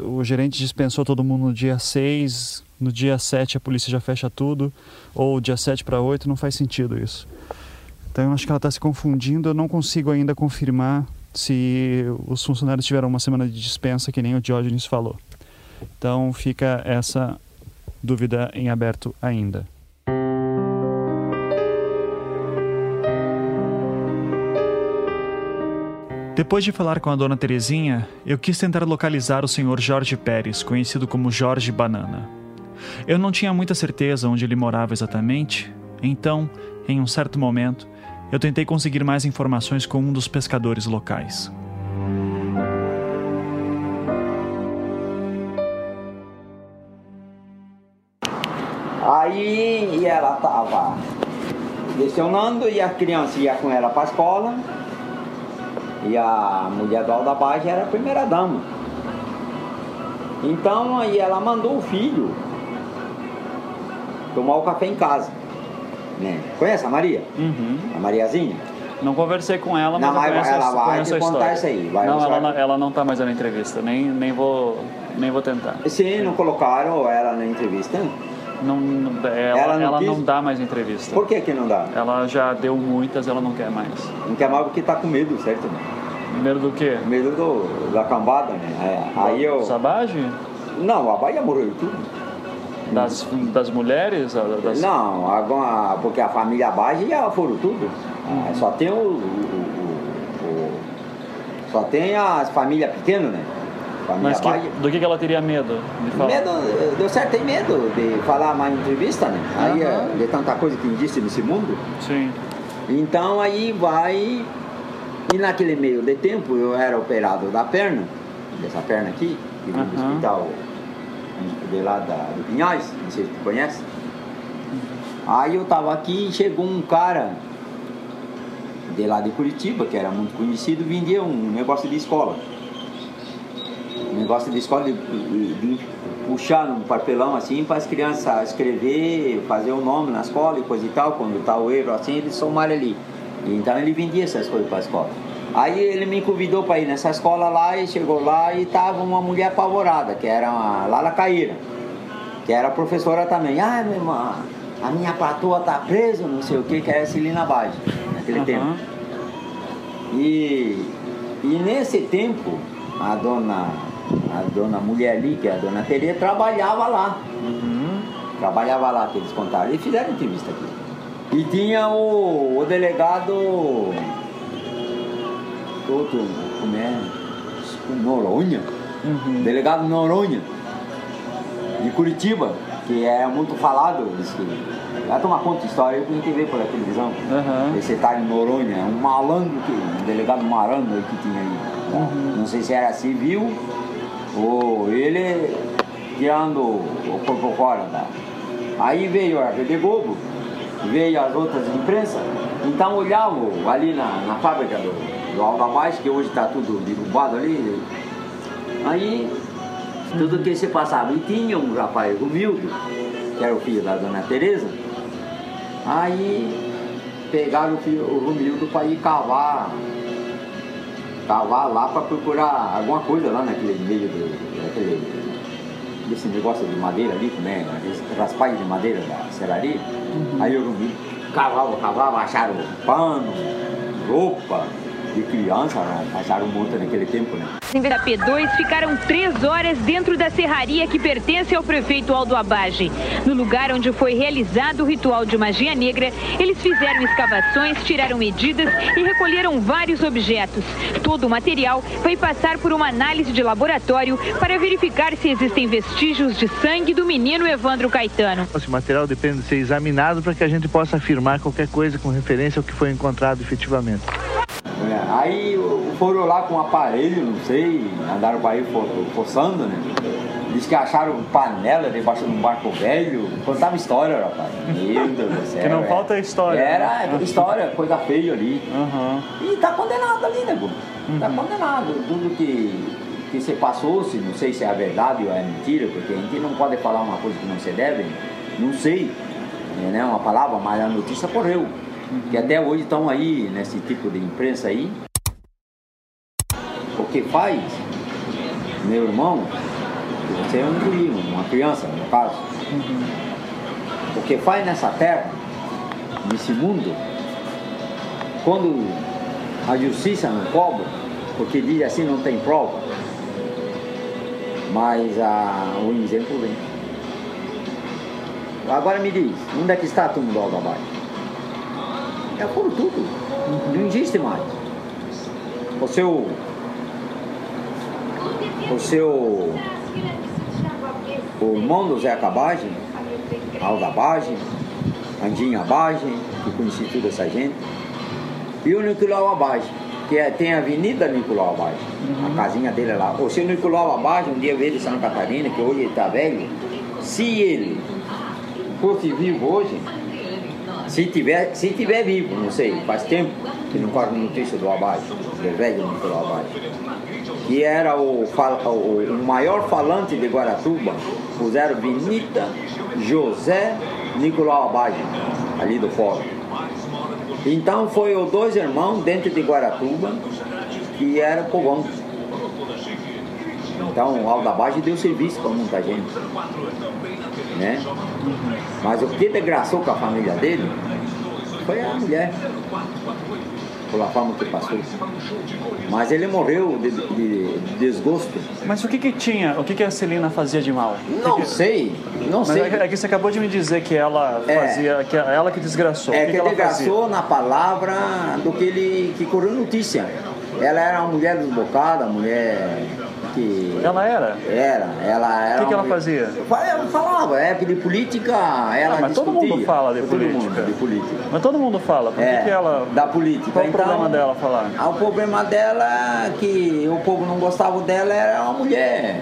o gerente dispensou todo mundo no dia 6, no dia 7 a polícia já fecha tudo, ou dia 7 para 8, não faz sentido isso. Então eu acho que ela está se confundindo, eu não consigo ainda confirmar se os funcionários tiveram uma semana de dispensa, que nem o Diógenes falou. Então fica essa dúvida em aberto ainda. Depois de falar com a dona Terezinha, eu quis tentar localizar o senhor Jorge Pérez, conhecido como Jorge Banana. Eu não tinha muita certeza onde ele morava exatamente, então, em um certo momento, eu tentei conseguir mais informações com um dos pescadores locais. Aí ela estava lecionando e a criança ia com ela para a escola e a mulher do Aldabage era a primeira dama. Então aí ela mandou o filho tomar o café em casa. Né? Conhece a Maria? Uhum. A Mariazinha? Não conversei com ela, mas não, eu conheço, ela vai conheço a história. isso aí. Vai não, ela, ela não está mais na entrevista, nem, nem, vou, nem vou tentar. Sim, não colocaram ela na entrevista? Não, não- ela, Ela ela, não não, quis? dá mais entrevista. Por que que não dá? Ela já deu muitas, ela não quer mais. Não quer mais porque tá com medo, certo? Medo do quê? Medo do, da cambada, né? É, aí eu... Sabage? Não, a Bahia morreu tudo. Das, das mulheres? Das... Não, agora, porque a família Bage já foram tudo. Ah, Só tem o, o- o- o- Só tem as famílias pequenas, né? Mas que- do que, que ela teria medo de falar? Medo, deu certo, tem medo de falar mais em entrevista, né? Aí é, de tanta coisa que existe nesse mundo. Sim. Então aí vai. E naquele meio de tempo eu era operado da perna, dessa perna aqui, que vim do Aham. hospital de lá da, do Pinhais, não sei se tu conhece. Aí eu tava aqui e chegou um cara de lá de Curitiba, que era muito conhecido, vendia um negócio de escola. Um negócio de escola de, de- de puxar num papelão assim para as crianças escrever, fazer o nome na escola e coisa e tal, quando tá o erro assim, eles somaram ali. Então ele vendia essas coisas para a escola. Aí ele me convidou para ir nessa escola lá e chegou lá e tava uma mulher apavorada, que era a Lala Caíra, que era professora também. Ah, minha irmã, a minha patroa tá presa, não sei o que, que era a Celina Bade, naquele tempo. E, e nesse tempo, a dona, a dona mulher ali, que é a dona Tereza, trabalhava lá. Trabalhava lá, que eles contaram. E fizeram entrevista aqui. E tinha o, o delegado. Outro, como é? Noronha? Delegado Noronha, de Curitiba, que é muito falado. Diz que, vai tomar conta de história pra gente ver pela televisão. Esse tal Noronha, um malandro, que, um delegado malandro aí que tinha aí. Não sei se era civil ou ele tirando o corpo fora da. Aí veio a Rede Globo, veio as outras imprensas, então olhavam ali na, na fábrica do, do Mais, que hoje está tudo derrubado ali. Aí tudo que se passava. E tinha um rapaz humilde, que era o filho da dona Tereza, aí pegaram o, filho, o Romildo para ir cavar, cavar lá para procurar alguma coisa lá naquele meio do, daquele, desse negócio de madeira ali, como é, aqueles raspais de madeira da serraria. Aí o Romildo cavava, cavava, acharam pano, roupa de criança, né? acharam naquele tempo, né? Em P2 ficaram três horas dentro da serraria que pertence ao prefeito Aldo Abage. No lugar onde foi realizado o ritual de magia negra, eles fizeram escavações, tiraram medidas e recolheram vários objetos. Todo o material vai passar por uma análise de laboratório para verificar se existem vestígios de sangue do menino Evandro Caetano. Esse material depende de ser examinado para que a gente possa afirmar qualquer coisa com referência ao que foi encontrado efetivamente. É, Aí foram lá com um aparelho, não sei, andaram para aí fo- forçando, né? Diz que acharam panela debaixo de um barco velho. Contava história, rapaz. Meu Deus do céu. Que não é. falta história. Era né? história, coisa feia ali. E tá condenado ali, né, pô? Tá Uhum. condenado. Tudo que, que se passou, se não sei se é a verdade ou é mentira, porque a gente não pode falar uma coisa que não se deve, não sei, né, uma palavra, mas a notícia correu. Uhum. Que até hoje estão aí nesse tipo de imprensa aí. Que faz, meu irmão, você é um guri, uma criança no caso, uhum. o que faz nessa terra, nesse mundo, quando a justiça não cobra, porque diz assim não tem prova, mas a, o exemplo vem. Agora me diz, onde é que está todo mundo ao abaixo? É por tudo. Não existe mais. O seu. O seu. O irmão do Zé Cabagem, Alda Bagem, Andinha Bagem, que conheci toda essa gente, e o Nicolau Abagem que é, tem a Avenida Nicolau Abage, uhum. a casinha dele é lá. O seu Nicolau Abage, um dia veio de Santa Catarina, que hoje ele está velho, se ele fosse vivo hoje, se tiver, se tiver vivo, não sei, faz tempo que não corre notícia do Abage, do velho Nicolau Abage, que era o, o, maior falante de Guaratuba, puseram Benita José Nicolau Abage, ali do fórum. Então foi os dois irmãos dentro de Guaratuba que era povão. Então o Aldabage deu serviço para muita gente. Né? Mas o que desgraçou com a família dele foi a mulher. Pela forma que passou. Mas ele morreu de, de, de desgosto. Mas o que que tinha? O que que a Celina fazia de mal? Não que... sei, não Mas sei. É que você acabou de me dizer que ela fazia, é, que ela que desgraçou. É que, que, que desgraçou fazia? na palavra do que ele que correu notícia. Ela era uma mulher desbocada, mulher que. Ela era? Era, ela era. O que, que ela uma... fazia? Ela falava, é de política, ela ah, mas discutia. todo mundo fala de todo política. Mundo, de política. Mas todo mundo fala. Por é, que, que ela. Da política. Qual então, o problema dela falar? O problema dela é que o povo não gostava dela, era uma mulher.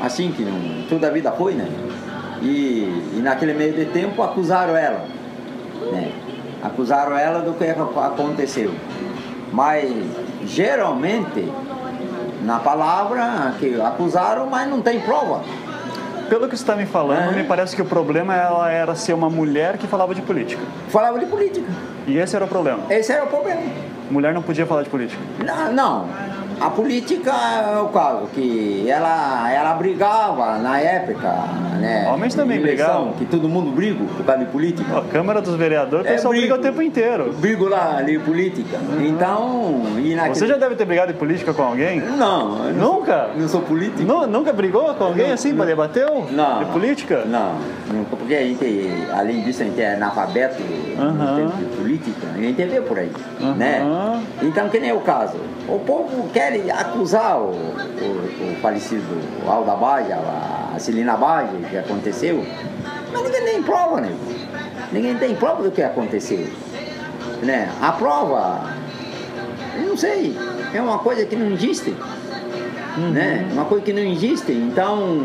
Assim que não, toda a vida foi, né? E, e naquele meio de tempo acusaram ela. Né? Acusaram ela do que aconteceu. Mas geralmente na palavra que acusaram, mas não tem prova. Pelo que você está me falando, é. me parece que o problema ela era ser uma mulher que falava de política. Falava de política. E esse era o problema? Esse era o problema. Mulher não podia falar de política? Não, não. A política é o caso, que ela, ela brigava na época, né? Homens também eleição, brigavam. Que todo mundo briga por causa de política. A Câmara dos Vereadores, o pessoal brigo, briga o tempo inteiro. Brigo lá de política. Uhum. Então. E naquele... Você já deve ter brigado em política com alguém? Não. Nunca? Não sou político. Não, nunca brigou com alguém não, assim não, para debater? Não. De política? Não, nunca. Porque a gente, além disso, a gente é analfabeto uhum. no tempo de política. A gente vê por aí. Uhum. Né? Então, que nem o caso. O povo quer acusar o, o, o falecido Alda Baja, a Celina Baja, que aconteceu, mas ninguém tem prova, né? Ninguém tem prova do que aconteceu. Né? A prova, eu não sei, é uma coisa que não existe. Uhum. Né? Uma coisa que não existe. Então,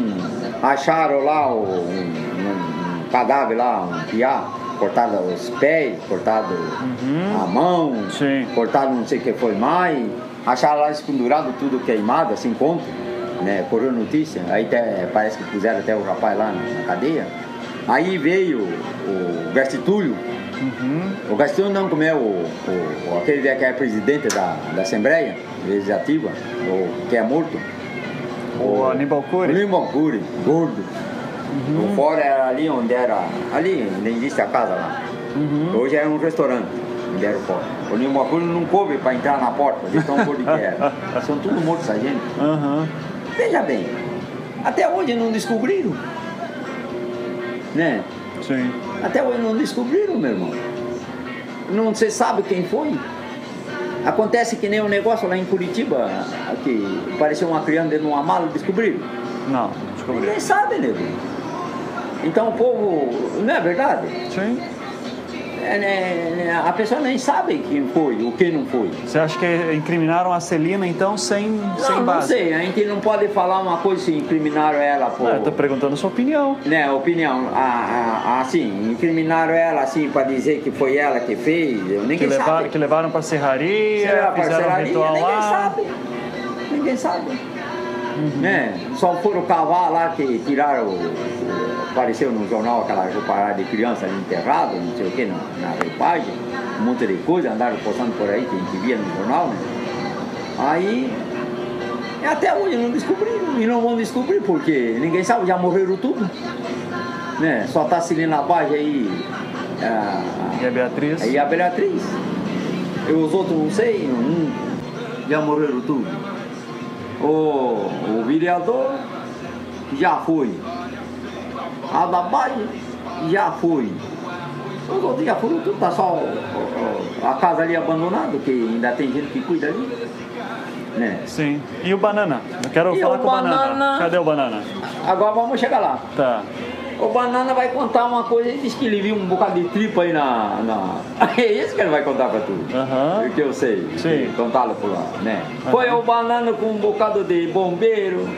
acharam lá o, um, um cadáver lá, um piá, cortado os pés, cortado uhum. a mão, Sim. cortado não sei o que foi mais acharam lá espendurado tudo queimado, assim, conto, né? Correu notícia, aí até, parece que puseram até o rapaz lá na, cadeia. Aí veio o Gastitulho, uhum. o Gastitulho não, como é o, o, aquele que é presidente da, da Assembleia Legislativa, o, que é morto. O, o Aníbal Cury. O Aníbal Cury, gordo. Uhum. O fora era ali onde era, ali onde existe a casa lá. Uhum. Hoje é um restaurante deram fora. O Nilma Cunha não coube para entrar na porta, de tão gordo que era. [laughs] São tudo mortos essa gente. Uhum. Veja bem, até hoje não descobriram. Né? Sim. Até hoje não descobriram, meu irmão. Não se sabe quem foi. Acontece que nem um negócio lá em Curitiba, que parecia uma criança dentro de uma mala, descobriram? Não, descobriram. Ninguém sabe, nego. Então o povo. Não é verdade? Sim. É, né, a pessoa nem sabe quem foi, o que não foi. Você acha que incriminaram a Celina então sem, não, sem base? Não sei, a gente não pode falar uma coisa se incriminaram ela por. Não, eu tô perguntando a sua opinião. Né, opinião. assim, incriminaram ela assim para dizer que foi ela que fez. Ninguém que levaram, sabe. Que levaram pra serraria, Será fizeram serraria, um ritual ninguém lá. sabe. Ninguém sabe. Né? Só foram cavar lá que tiraram, apareceu no jornal aquela parada de criança enterrada, não sei o que, na, na repagem, um monte de coisa, andaram postando por aí que a gente via no jornal, né? Aí, até hoje não descobriram e não vão descobrir porque ninguém sabe, já morreram tudo. Né? Só tá Celina Bage aí. A, e a Beatriz? E a Beatriz. E os outros não sei, um, já morreram tudo. O, o vereador já foi. A da já foi. Os outros já foram tudo, tá só a casa ali abandonada, que ainda tem gente que cuida ali. Né? Sim. E o banana? Eu quero E falar o com o banana. banana? Cadê o banana? Agora vamos chegar lá. Tá. O Banana vai contar uma coisa, ele disse que ele viu um bocado de tripa aí na. na... [laughs] É isso que ele vai contar pra tu. Aham. Que eu sei. Sim. Contá-lo por lá, né? Foi o Banana com um bocado de bombeiro.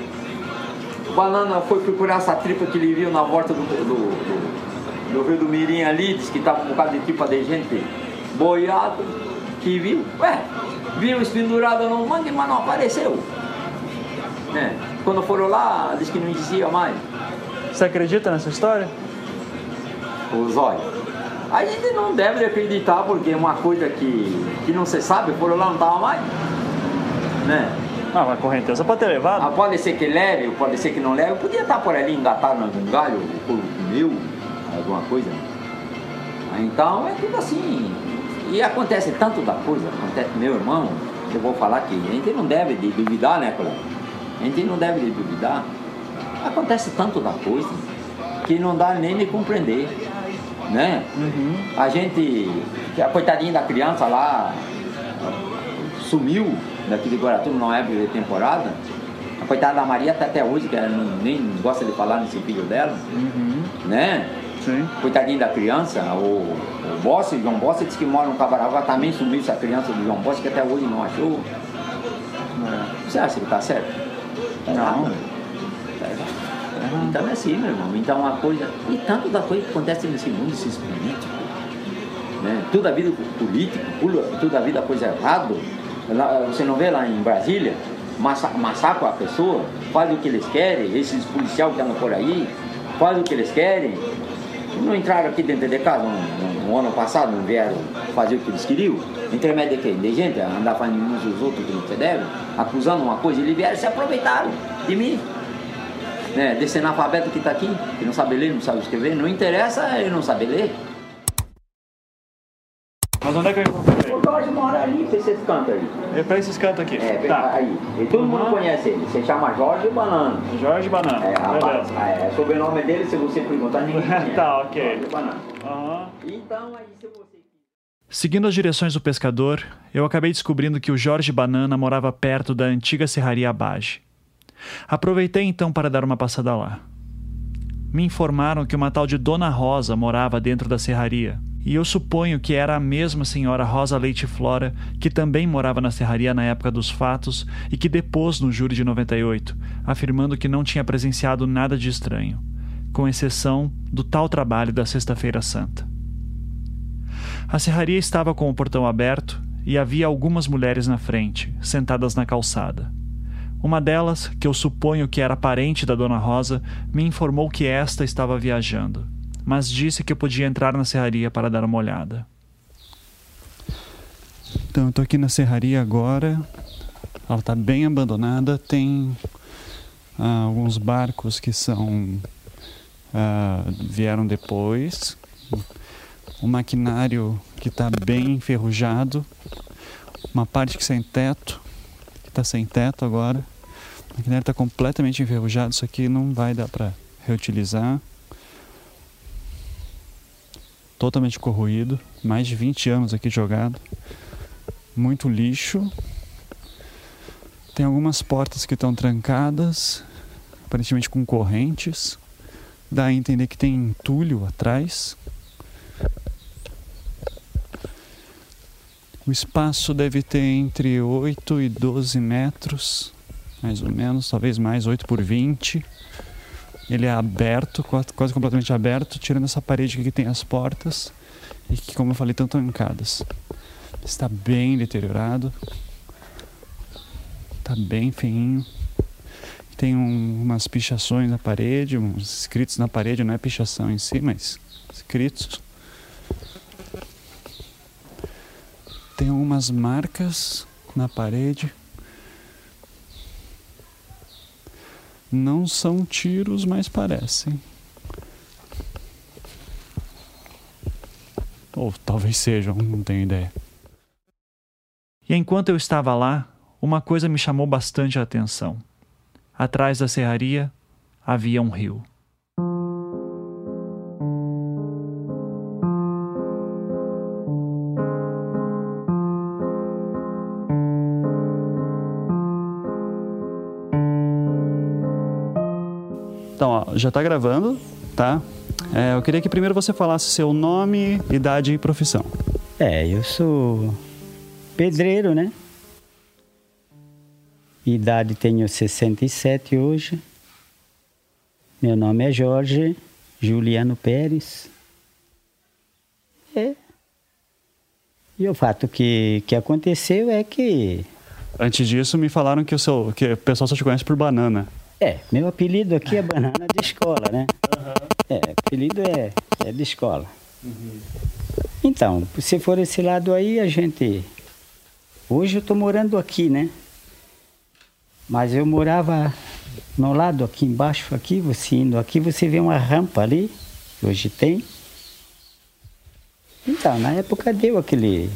O Banana foi procurar essa tripa que ele viu na volta do, do, do, do Rio do Mirim ali, disse que tava um bocado de tripa de gente boiado, que viu. Ué, viu espendurado no mangue, mas não apareceu. Né? Quando foram lá, disse que não existia mais. Você acredita nessa história? os olhos. A gente não deve acreditar porque é uma coisa que, que não se sabe, foram lá não estava mais. Né? Ah, mas correnteza pode ter levado. Ah, pode ser que leve, pode ser que não leve. Podia estar por ali engatado num galho, ou comeu, alguma coisa. Ah, Então é tudo assim. E acontece tanto da coisa, acontece, meu irmão, eu vou falar que a gente não deve de duvidar, né, Cláudio? A gente não deve de duvidar. Acontece tanto da coisa que não dá nem de compreender, né? A gente, a coitadinha da criança lá sumiu daqui de Guaratuba numa época de temporada. A coitada da Maria tá até hoje, que ela não, nem gosta de falar nesse filho dela, né? Sim. Coitadinho da criança, o, o Bossi, o João Bossi disse que mora no Cabarava, também sumiu essa criança do João Bossi, que até hoje não achou. Você acha que tá certo? Tá Não. errado. Errado. Então é assim, meu irmão. Então uma coisa. E tanto da coisa que acontece nesse mundo, esses políticos. Né? Toda a vida político, toda a vida coisa errada. Lá, Você não vê lá em Brasília, massa, massacram a pessoa, faz o que eles querem, esses policiais que andam por aí, faz o que eles querem. Não entraram aqui dentro de casa no- no ano passado, não vieram fazer o que eles queriam? Intermédio de quem? De gente, andar fazendo uns dos outros que não se deve, acusando uma coisa, eles vieram e se aproveitaram de mim. Né? Desse analfabeto que está aqui, que não sabe ler, não sabe escrever, não interessa ele não saber ler. Mas onde é que eu encontrei? O Jorge mora ali, pra esses cantos aí. É pra esses cantos aqui. É, tá. aí. E todo mundo Uhum. conhece ele. Você chama Jorge Banana. Jorge Banana. É, rapaz, Beleza. é, sobrenome dele, se você perguntar, ninguém [laughs] conhece. Tá, ok. Jorge Banana. Aham. Então, aí se você... Seguindo as direções do pescador, eu acabei descobrindo que o Jorge Banana morava perto da antiga serraria Abage. Aproveitei então para dar uma passada lá. Me informaram que uma tal de Dona Rosa morava dentro da serraria, e eu suponho que era a mesma senhora Rosa Leite Flora que também morava na serraria na época dos fatos e que depôs no júri de 98, afirmando que não tinha presenciado nada de estranho, com exceção do tal trabalho da Sexta-feira Santa. A serraria estava com o portão aberto e havia algumas mulheres na frente, sentadas na calçada. Uma delas, que eu suponho que era parente da Dona Rosa, me informou que esta estava viajando, mas disse que eu podia entrar na serraria para dar uma olhada. Então, eu estou aqui na serraria agora. Ela está bem abandonada. Tem ah, alguns barcos que são ah, vieram depois. O maquinário que está bem enferrujado. Uma parte que sem teto, que está sem teto agora. O maquinário está completamente enferrujado. Isso aqui não vai dar para reutilizar. Totalmente corroído. Mais de 20 anos aqui jogado. Muito lixo. Tem algumas portas que estão trancadas, aparentemente com correntes. Dá a entender que tem entulho atrás. O espaço deve ter entre 8 e 12 metros, mais ou menos, talvez mais, 8 por 20. Ele é aberto, quase completamente aberto, tirando essa parede que tem as portas e que, como eu falei, estão trancadas. Está bem deteriorado. Está bem feinho. Tem um, umas pichações na parede, uns escritos na parede, não é pichação em si, mas escritos. Tem algumas marcas na parede. Não são tiros, mas parecem. Ou talvez sejam, não tenho ideia. E enquanto eu estava lá, uma coisa me chamou bastante a atenção. Atrás da serraria havia um rio. Já está gravando, tá? É, eu queria que primeiro você falasse seu nome, idade e profissão. É, eu sou pedreiro, né? Idade tenho 67 hoje. Meu nome é Jorge Juliano Pérez. É. E o fato que, que aconteceu é que. Antes disso, me falaram que o, seu, que o pessoal só te conhece por banana. É, meu apelido aqui é banana de escola, né? Uhum. É, apelido é, é de escola. Uhum. Então, se for esse lado aí, a gente. Hoje eu estou morando aqui, né? Mas eu morava no lado aqui embaixo, aqui, você indo aqui, você vê uma rampa ali, que hoje tem. Então, na época deu aquele.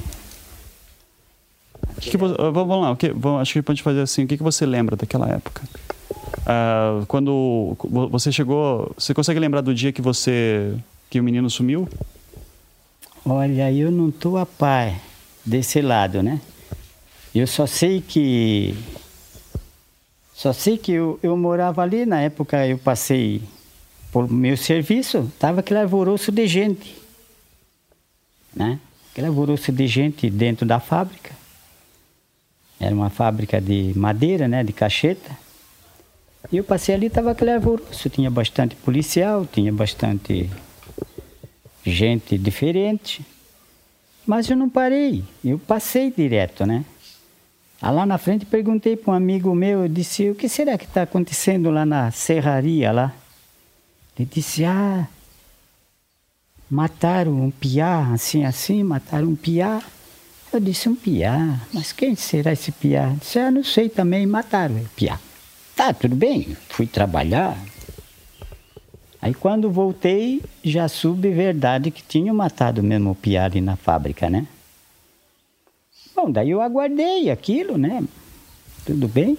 Que que vamos lá, que, acho que pode fazer assim. O que, que você lembra daquela época? Uh, quando você chegou, você consegue lembrar do dia que você que o menino sumiu? Olha, eu não estou a par desse lado, né? Eu só sei que só sei que eu, eu morava ali, na época eu passei por meu serviço, tava aquele alvoroço de gente, né? Aquele alvoroço de gente dentro da fábrica. Era uma fábrica de madeira, né, de cacheta. Eu passei ali, tava aquele alvoroço, tinha bastante policial, tinha bastante gente diferente. Mas eu não parei, eu passei direto, né? Ah, lá na frente perguntei para um amigo meu, eu disse, o que será que está acontecendo lá na serraria lá? Ele disse, ah, mataram um piá, assim, assim, mataram um piá. Eu disse, um piá, mas quem será esse piá? Disse, ah, não sei também, mataram o piá. Tá, tudo bem, fui trabalhar. Aí quando voltei, já soube verdade que tinham matado mesmo o piá ali na fábrica, né? Bom, daí eu aguardei aquilo, né? Tudo bem.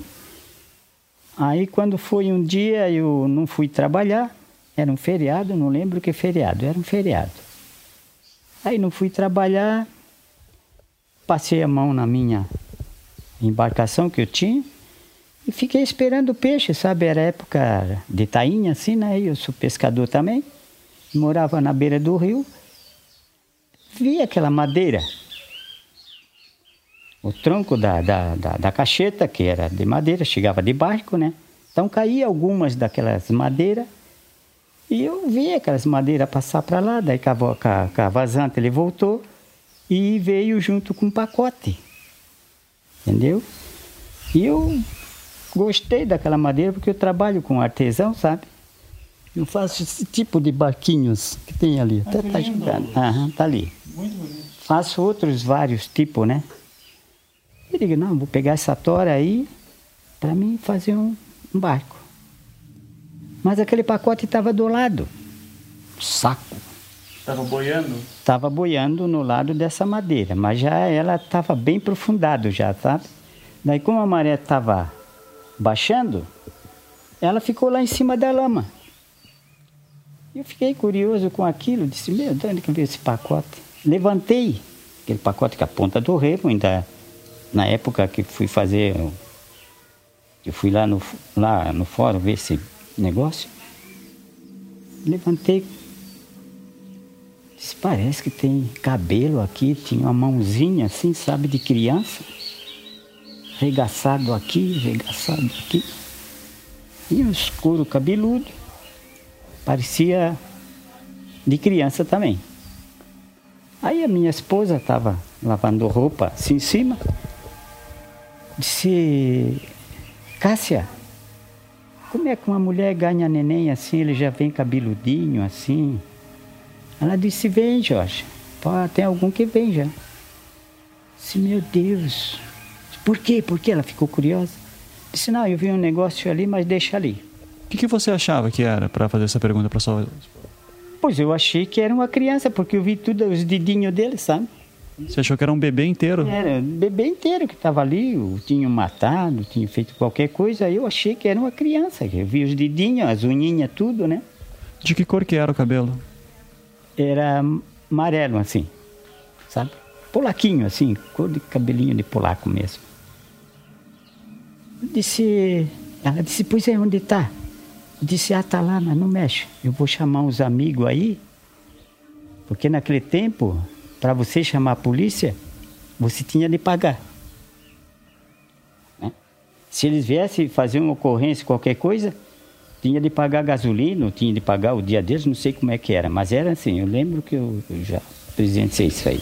Aí quando foi um dia eu não fui trabalhar, era um feriado, não lembro que feriado, era um feriado. Aí não fui trabalhar, passei a mão na minha embarcação que eu tinha e fiquei esperando o peixe, sabe? Era época de tainha, assim, né? Eu sou pescador também, morava na beira do rio, vi aquela madeira o tronco da, da, da, da, cacheta, que era de madeira, chegava de barco, né? Então caía algumas daquelas madeiras e eu vi aquelas madeiras passar para lá, daí com a, com a vazante ele voltou e veio junto com um pacote, entendeu? E eu gostei daquela madeira porque eu trabalho com artesão, sabe? Eu faço esse tipo de barquinhos que tem ali, até tá jogando, Aham, tá ali. Muito bonito. Faço outros vários tipos, né? Eu digo, não, vou pegar essa tora aí para mim fazer um, um, barco. Mas aquele pacote estava do lado. Saco. Estava boiando? Estava boiando no lado dessa madeira, mas já ela estava bem profundado já, sabe? Daí como a maré estava baixando, ela ficou lá em cima da lama. Eu fiquei curioso com aquilo, disse, meu, de onde que veio esse pacote? Levantei aquele pacote com a ponta do remo, ainda na época que fui fazer, eu fui lá no, lá no fórum ver esse negócio, levantei, disse, parece que tem cabelo aqui, tinha uma mãozinha assim, sabe, de criança, regaçado aqui, regaçado aqui, e um escuro cabeludo, parecia de criança também. Aí a minha esposa estava lavando roupa assim em cima, disse, Cássia, como é que uma mulher ganha neném assim, ele já vem cabeludinho assim? Ela disse, vem, Jorge. Pô, tem algum que vem já. Disse, meu Deus. Por quê? Por quê? Ela ficou curiosa. Disse, não, eu vi um negócio ali, mas deixa ali. O que, que você achava que era para fazer essa pergunta para sua Pois eu achei que era uma criança, porque eu vi tudo, os dedinhos dele, sabe? Você achou que era um bebê inteiro? Era um bebê inteiro que estava ali, o tinham matado, tinham feito qualquer coisa, aí eu achei que era uma criança. Eu vi os dedinhos, as unhinhas, tudo, né? De que cor que era o cabelo? Era amarelo, assim, sabe? Polaquinho, assim, cor de cabelinho de polaco mesmo. Disse, ela disse, pois é, onde está? Disse, ah, tá lá, mas não mexe. Eu vou chamar uns amigos aí, porque naquele tempo, para você chamar a polícia, você tinha de pagar. Né? Se eles viessem fazer uma ocorrência, qualquer coisa, tinha de pagar gasolina, tinha de pagar o dia deles, não sei como é que era, mas era assim, eu lembro que eu, eu já presenciei isso aí.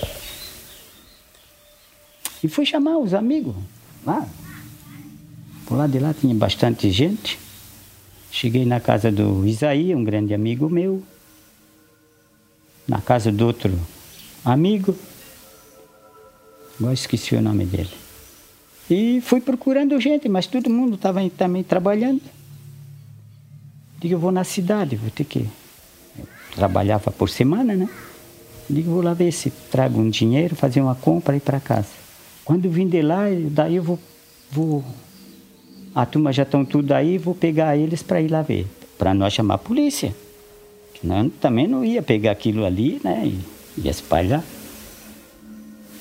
E fui chamar os amigos lá. Por lá de lá tinha bastante gente. Cheguei na casa do Isaí, um grande amigo meu, na casa do outro amigo, agora esqueci o nome dele. E fui procurando gente, mas todo mundo estava também trabalhando. Digo, eu vou na cidade, vou ter que. Eu trabalhava por semana, né? Digo, vou lá ver se trago um dinheiro, fazer uma compra e ir para casa. Quando vim de lá, daí eu vou, vou a turma já estão tudo aí, vou pegar eles para ir lá ver, para nós chamar a polícia. Não, também não ia pegar aquilo ali, né, e, e espalhar.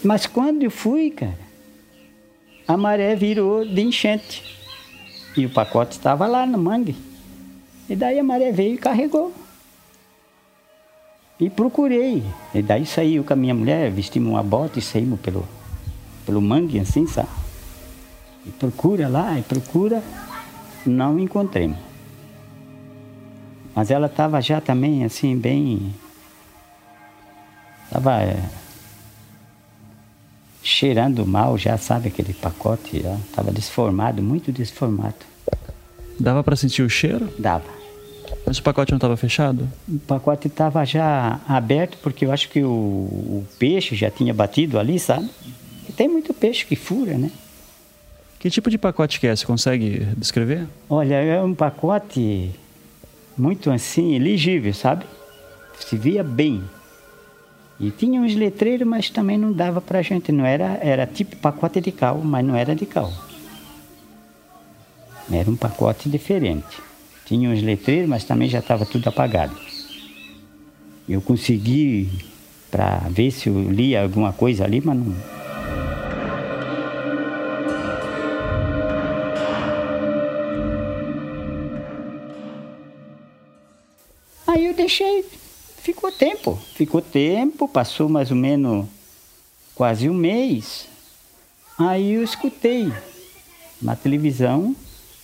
Mas quando eu fui, cara, a maré virou de enchente. E o pacote estava lá no mangue. E daí a maré veio e carregou. E procurei. E daí saiu com a minha mulher, vestimos uma bota e saímos pelo, pelo mangue, assim, sabe? E procura lá, e procura, não encontremos. Mas ela estava já também assim, bem. Estava é, cheirando mal, já sabe aquele pacote, estava desformado, muito desformado. Dava para sentir o cheiro? Dava. Mas o pacote não estava fechado? O pacote estava já aberto, porque eu acho que o, o, peixe já tinha batido ali, sabe? E tem muito peixe que fura, né? Que tipo de pacote que é? Você consegue descrever? Olha, é um pacote muito assim, elegível, sabe? Se via bem. E tinha uns letreiros, mas também não dava pra gente. Não era, era tipo pacote de cal, mas não era de cal. Era um pacote diferente. Tinha uns letreiros, mas também já estava tudo apagado. Eu consegui para ver se eu lia alguma coisa ali, mas não, deixei, ficou tempo, ficou tempo, passou mais ou menos quase um mês. Aí eu escutei na televisão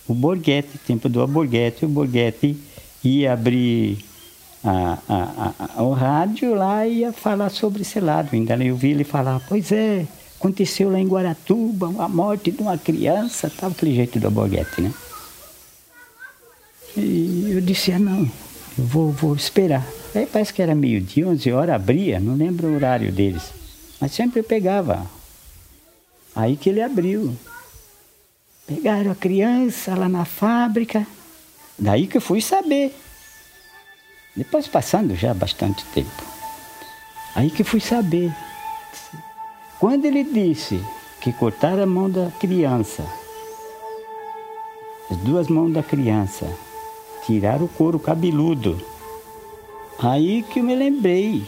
o Borghetti, tempo do Borghetti, o Borghetti ia abrir a, a, a, o rádio lá e ia falar sobre esse lado. Ainda eu vi ele falar, pois é, aconteceu lá em Guaratuba a morte de uma criança, tal, aquele jeito do Borghetti, né? E eu disse, ah, não, vou, vou esperar. Aí parece que era meio-dia, 11 horas, abria, não lembro o horário deles. Mas sempre eu pegava. Aí que ele abriu. Pegaram a criança lá na fábrica. Daí que eu fui saber. Depois passando já bastante tempo. Aí que fui saber. Quando ele disse que cortaram a mão da criança, as duas mãos da criança, tirar o couro cabeludo. Aí que eu me lembrei.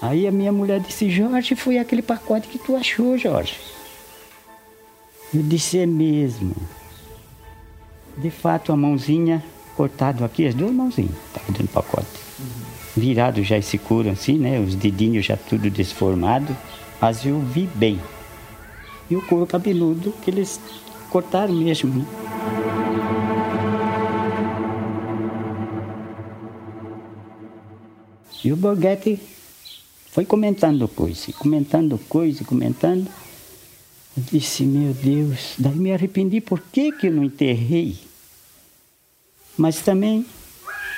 Aí a minha mulher disse, Jorge, foi aquele pacote que tu achou, Jorge. Eu disse, é mesmo. De fato, a mãozinha cortado aqui, as duas mãozinhas, estava dentro do pacote. Virado já esse couro assim, né? Os dedinhos já tudo desformado. Mas eu vi bem. E o couro cabeludo que eles cortaram mesmo, né? E o Borghetti foi comentando coisa, comentando coisa, comentando. Eu disse, meu Deus, daí me arrependi, por que, que eu não enterrei Mas também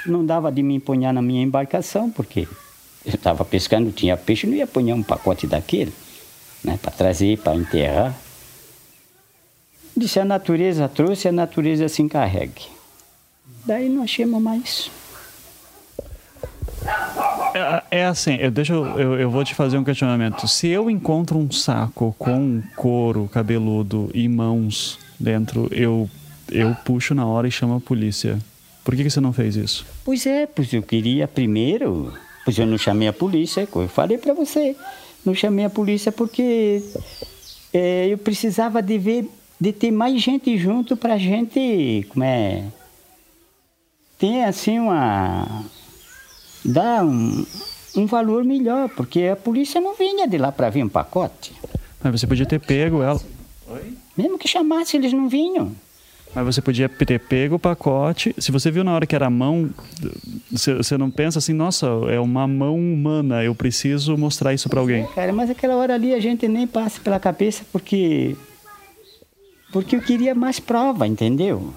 não dava de me empunhar na minha embarcação, porque eu estava pescando, tinha peixe, não ia apunhar um pacote daquele, né, para trazer, para enterrar. Disse, a natureza trouxe, a natureza se encarregue. Daí não achamos mais. É, é assim, eu, deixa eu, eu, eu, vou te fazer um questionamento. Se eu encontro um saco com couro cabeludo e mãos dentro, eu, eu puxo na hora e chamo a polícia. Por que, que você não fez isso? Pois é, pois eu queria primeiro, pois eu não chamei a polícia, eu falei para você, não chamei a polícia porque é, eu precisava de ver, de ter mais gente junto para gente, como é, ter assim uma dar um, um valor melhor, porque a polícia não vinha de lá para vir um pacote. Mas você podia ter pego ela. Oi? Mesmo que chamasse, eles não vinham. Mas você podia ter pego o pacote. Se você viu na hora que era a mão, você não pensa assim, nossa, é uma mão humana, eu preciso mostrar isso para alguém. É, cara, mas aquela hora ali a gente nem passa pela cabeça porque. Porque eu queria mais prova, entendeu?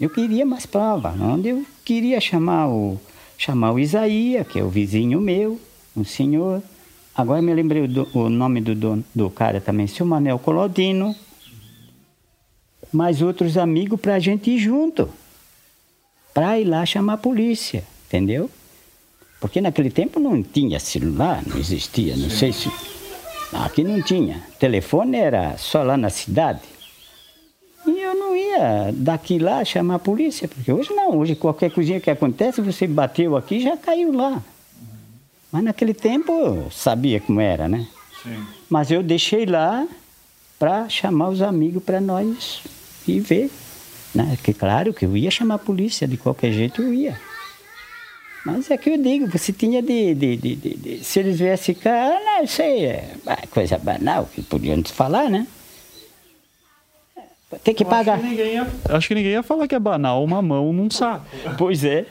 Eu queria mais prova. Onde eu queria chamar o, chamar o Isaías, que é o vizinho meu, um senhor. Agora me lembrei do, o nome do, do, do cara também, seu Manel Colodino. Mais outros amigos para a gente ir junto. Para ir lá chamar a polícia, entendeu? Porque naquele tempo não tinha celular, não existia, não sei se. Aqui não tinha. Telefone era só lá na cidade. E não ia daqui lá chamar a polícia, porque hoje não, hoje qualquer coisinha que acontece, você bateu aqui já caiu lá. Mas naquele tempo eu sabia como era, né? Sim. Mas eu deixei lá para chamar os amigos para nós ir ver. Né? Que claro que eu ia chamar a polícia, de qualquer jeito eu ia. Mas é que eu digo, você tinha de. de, de, de, de se eles viessem cá, não sei, é coisa banal que podiam falar, né? Tem que pagar. Acho que, ia, acho que, ninguém ia, falar que é banal uma mão num saco. [laughs] Pois é.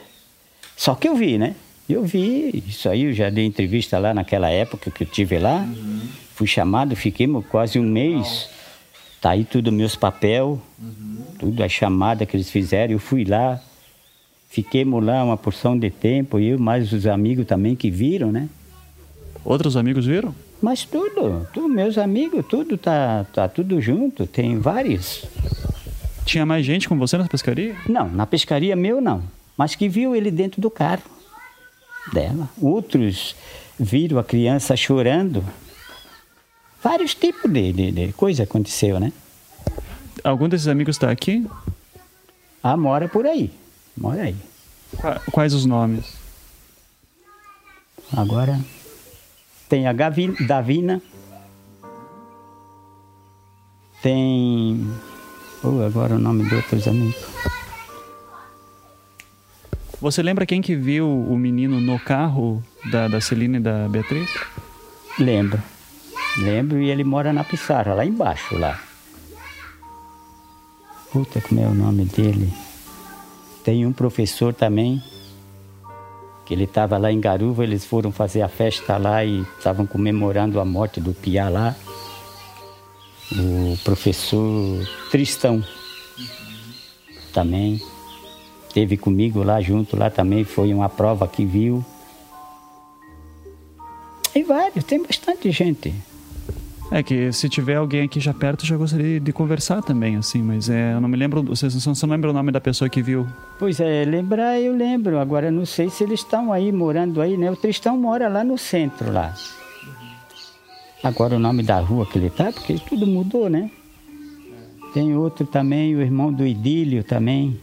Só que eu vi, né? Eu vi, isso aí eu já dei entrevista lá naquela época que eu tive lá. Uhum. Fui chamado, fiquei quase um mês. Tá aí tudo meus papel, uhum. tudo a chamada que eles fizeram. Eu fui lá, fiquemos lá uma porção de tempo, eu mais os amigos também que viram, né? Outros amigos viram? Mas tudo, tudo meus amigos, tudo tá, tá tudo junto, tem vários. Tinha mais gente com você na pescaria? Não, na pescaria meu não, mas que viu ele dentro do carro dela. Outros viram a criança chorando. Vários tipos de, de, de coisa aconteceu, né? Algum desses amigos está aqui? Ah, mora por aí, mora aí. Quais os nomes? Agora tem a Gavina, Davina, tem. Oh, agora o nome de outros amigos. Você lembra quem que viu o menino no carro da, da Celina e da Beatriz? Lembro. Lembro e ele mora na Pissarra, lá embaixo, lá. Puta, como é o nome dele? Tem um professor também que ele estava lá em Garuva, eles foram fazer a festa lá e estavam comemorando a morte do Piá lá. O professor Tristão também esteve comigo lá junto, lá também foi uma prova que viu. E vários, tem bastante gente. É que se tiver alguém aqui já perto, já gostaria de conversar também, assim, mas é, eu não me lembro, você, você não lembra o nome da pessoa que viu? Pois é, lembrar eu lembro, agora não sei se eles estão aí, morando aí, né? O Tristão mora lá no centro, lá. Agora o nome da rua que ele tá, porque tudo mudou, né? Tem outro também, o irmão do Idílio também,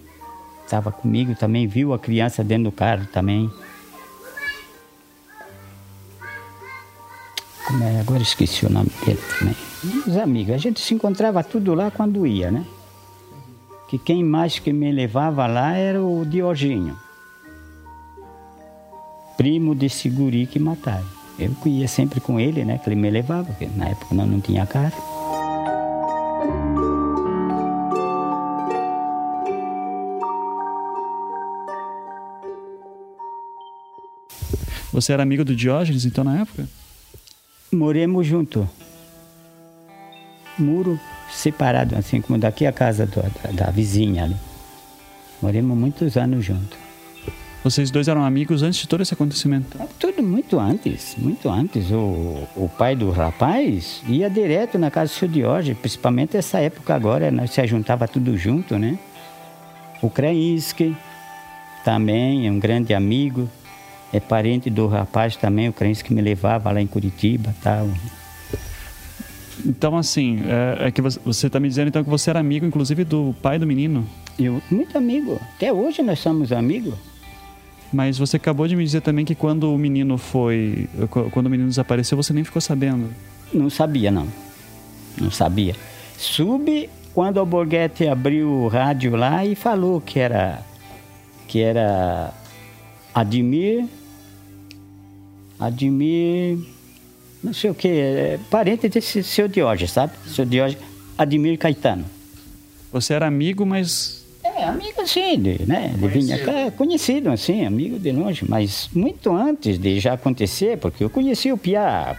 estava comigo também, viu a criança dentro do carro também. É? Agora esqueci o nome dele também. Os amigos, a gente se encontrava tudo lá quando ia, né? Que quem mais que me levava lá era o Dioginho. Primo de Seguri que mataram. Eu ia sempre com ele, né? Que ele me levava, porque na época não, não tinha carro. Você era amigo do Diógenes, então, na época? Moremos junto. Muro separado, assim como daqui a casa do, da, da, vizinha ali. Moramos muitos anos juntos. Vocês dois eram amigos antes de todo esse acontecimento? Tudo muito antes, muito antes. O, o pai do rapaz ia direto na casa do seu Diógenes, principalmente essa época agora, nós se juntava tudo junto, né? O Krainsky também é um grande amigo, é parente do rapaz também, o Krainsky me levava lá em Curitiba tal. Então, assim, é, é que você está me dizendo então que você era amigo, inclusive, do pai do menino? Eu, muito amigo. Até hoje nós somos amigos. Mas você acabou de me dizer também que quando o menino foi. Quando o menino desapareceu, você nem ficou sabendo. Não sabia, não. Não sabia. Sube quando o Borghetti abriu o rádio lá e falou que era. que era. Admir. Admir. Não sei o que, é parente desse seu Diógenes, sabe? Seu Diógenes, Admir Caetano. Você era amigo, mas é, amigo assim, de, né? Ele vinha cá, conhecido assim, amigo de longe, mas muito antes de já acontecer, porque eu conheci o Piá